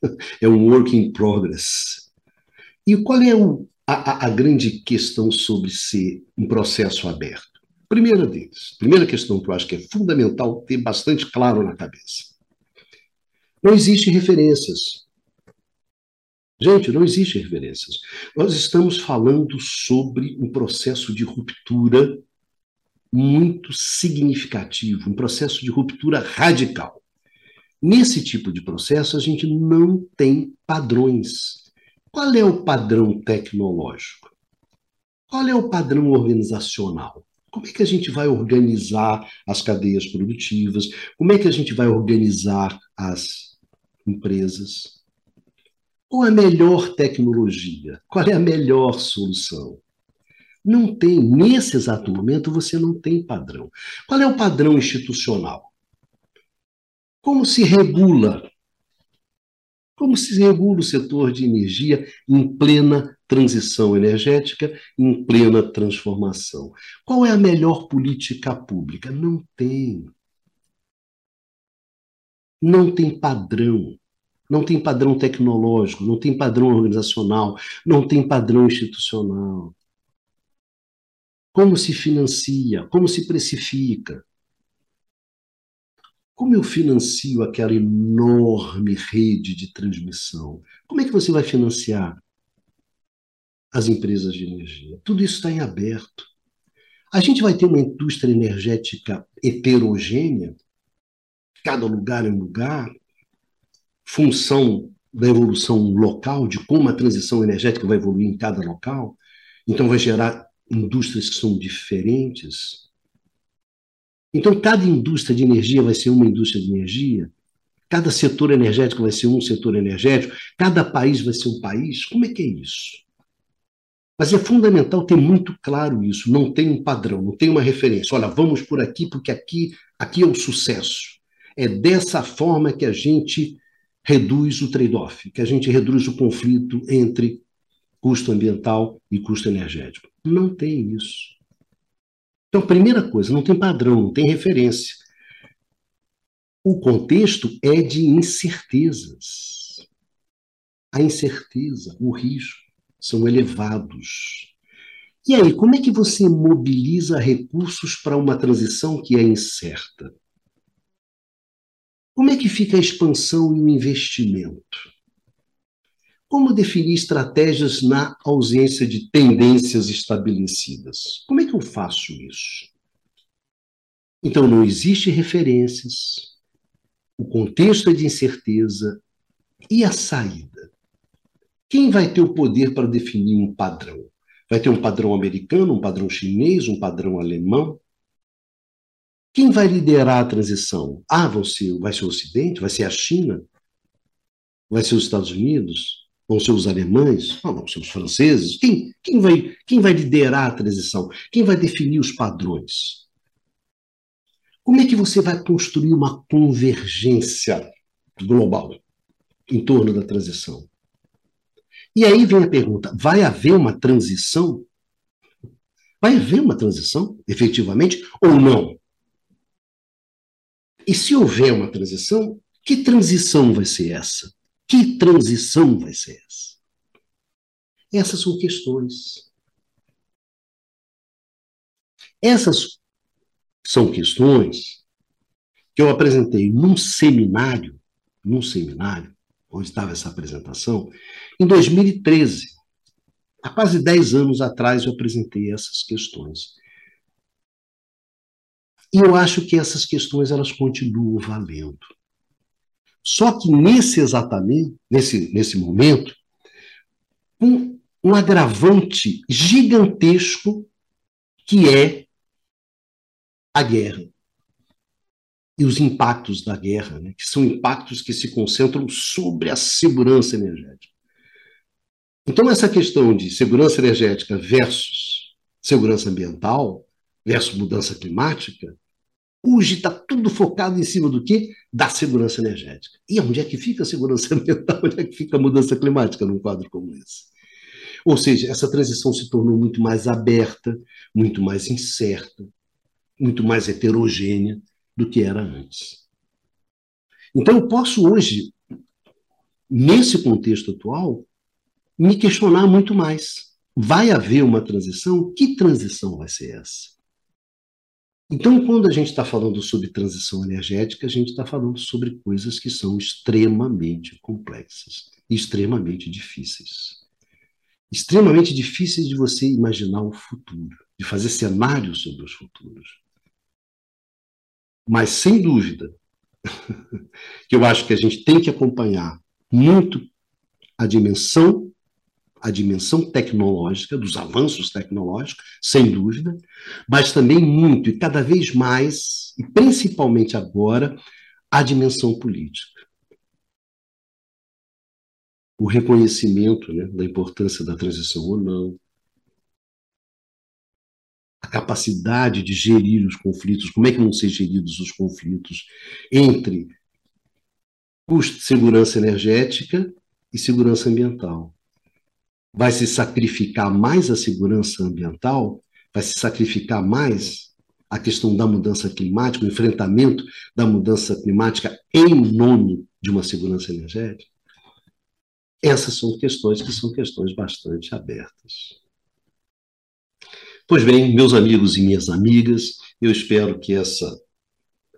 É um work in progress. E qual é o, a, a grande questão sobre ser um processo aberto? Primeira deles, primeira questão que eu acho que é fundamental ter bastante claro na cabeça. Não existe referências. Gente, não existe referências. Nós estamos falando sobre um processo de ruptura muito significativo, um processo de ruptura radical. Nesse tipo de processo, a gente não tem padrões. Qual é o padrão tecnológico? Qual é o padrão organizacional? Como é que a gente vai organizar as cadeias produtivas? Como é que a gente vai organizar as empresas? Qual a melhor tecnologia? Qual é a melhor solução? Não tem, nesse exato momento, você não tem padrão. Qual é o padrão institucional? Como se regula? Como se regula o setor de energia em plena transição energética em plena transformação. Qual é a melhor política pública? Não tem. Não tem padrão. Não tem padrão tecnológico, não tem padrão organizacional, não tem padrão institucional. Como se financia? Como se precifica? Como eu financio aquela enorme rede de transmissão? Como é que você vai financiar? as empresas de energia. Tudo isso está em aberto. A gente vai ter uma indústria energética heterogênea, cada lugar é um lugar, função da evolução local, de como a transição energética vai evoluir em cada local. Então, vai gerar indústrias que são diferentes. Então, cada indústria de energia vai ser uma indústria de energia, cada setor energético vai ser um setor energético, cada país vai ser um país. Como é que é isso? Mas é fundamental ter muito claro isso. Não tem um padrão, não tem uma referência. Olha, vamos por aqui porque aqui, aqui é o sucesso. É dessa forma que a gente reduz o trade-off, que a gente reduz o conflito entre custo ambiental e custo energético. Não tem isso. Então, primeira coisa, não tem padrão, não tem referência. O contexto é de incertezas. A incerteza, o risco são elevados. E aí, como é que você mobiliza recursos para uma transição que é incerta? Como é que fica a expansão e o investimento? Como definir estratégias na ausência de tendências estabelecidas? Como é que eu faço isso? Então, não existe referências, o contexto é de incerteza e a saída. Quem vai ter o poder para definir um padrão? Vai ter um padrão americano, um padrão chinês, um padrão alemão? Quem vai liderar a transição? Ah, vai ser, vai ser o Ocidente? Vai ser a China? Vai ser os Estados Unidos? Vão ser os alemães? Não, vão ser os franceses? Quem, quem, vai, quem vai liderar a transição? Quem vai definir os padrões? Como é que você vai construir uma convergência global em torno da transição? E aí vem a pergunta: vai haver uma transição? Vai haver uma transição, efetivamente, ou não? E se houver uma transição, que transição vai ser essa? Que transição vai ser essa? Essas são questões. Essas são questões que eu apresentei num seminário, num seminário, onde estava essa apresentação, em 2013. Há quase 10 anos atrás eu apresentei essas questões. E eu acho que essas questões elas continuam valendo. Só que nesse exatamente, nesse, nesse momento, um, um agravante gigantesco que é a guerra. E os impactos da guerra, né, que são impactos que se concentram sobre a segurança energética. Então, essa questão de segurança energética versus segurança ambiental, versus mudança climática, Hoje está tudo focado em cima do quê? Da segurança energética. E onde é que fica a segurança ambiental? Onde é que fica a mudança climática num quadro como esse? Ou seja, essa transição se tornou muito mais aberta, muito mais incerta, muito mais heterogênea do que era antes. Então, eu posso hoje, nesse contexto atual, me questionar muito mais. Vai haver uma transição? Que transição vai ser essa? Então, quando a gente está falando sobre transição energética, a gente está falando sobre coisas que são extremamente complexas extremamente difíceis. Extremamente difíceis de você imaginar o futuro, de fazer cenários sobre os futuros. Mas, sem dúvida, que eu acho que a gente tem que acompanhar muito a dimensão a dimensão tecnológica, dos avanços tecnológicos, sem dúvida, mas também muito e cada vez mais, e principalmente agora, a dimensão política. O reconhecimento né, da importância da transição ou não, a capacidade de gerir os conflitos, como é que vão ser geridos os conflitos entre segurança energética e segurança ambiental vai se sacrificar mais a segurança ambiental, vai se sacrificar mais a questão da mudança climática, o enfrentamento da mudança climática em nome de uma segurança energética? Essas são questões que são questões bastante abertas. Pois bem, meus amigos e minhas amigas, eu espero que essa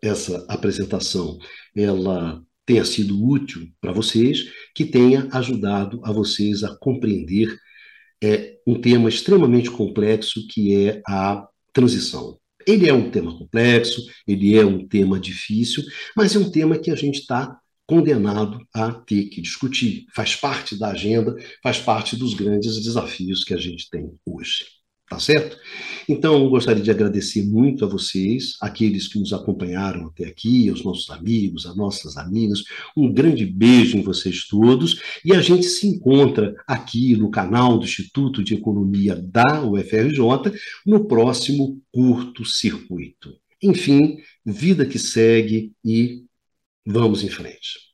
essa apresentação ela tenha sido útil para vocês, que tenha ajudado a vocês a compreender é, um tema extremamente complexo que é a transição. Ele é um tema complexo, ele é um tema difícil, mas é um tema que a gente está condenado a ter que discutir. Faz parte da agenda, faz parte dos grandes desafios que a gente tem hoje. Tá certo? Então, gostaria de agradecer muito a vocês, aqueles que nos acompanharam até aqui, aos nossos amigos, às nossas amigas. Um grande beijo em vocês todos. E a gente se encontra aqui no canal do Instituto de Economia da UFRJ no próximo curto circuito. Enfim, vida que segue e vamos em frente.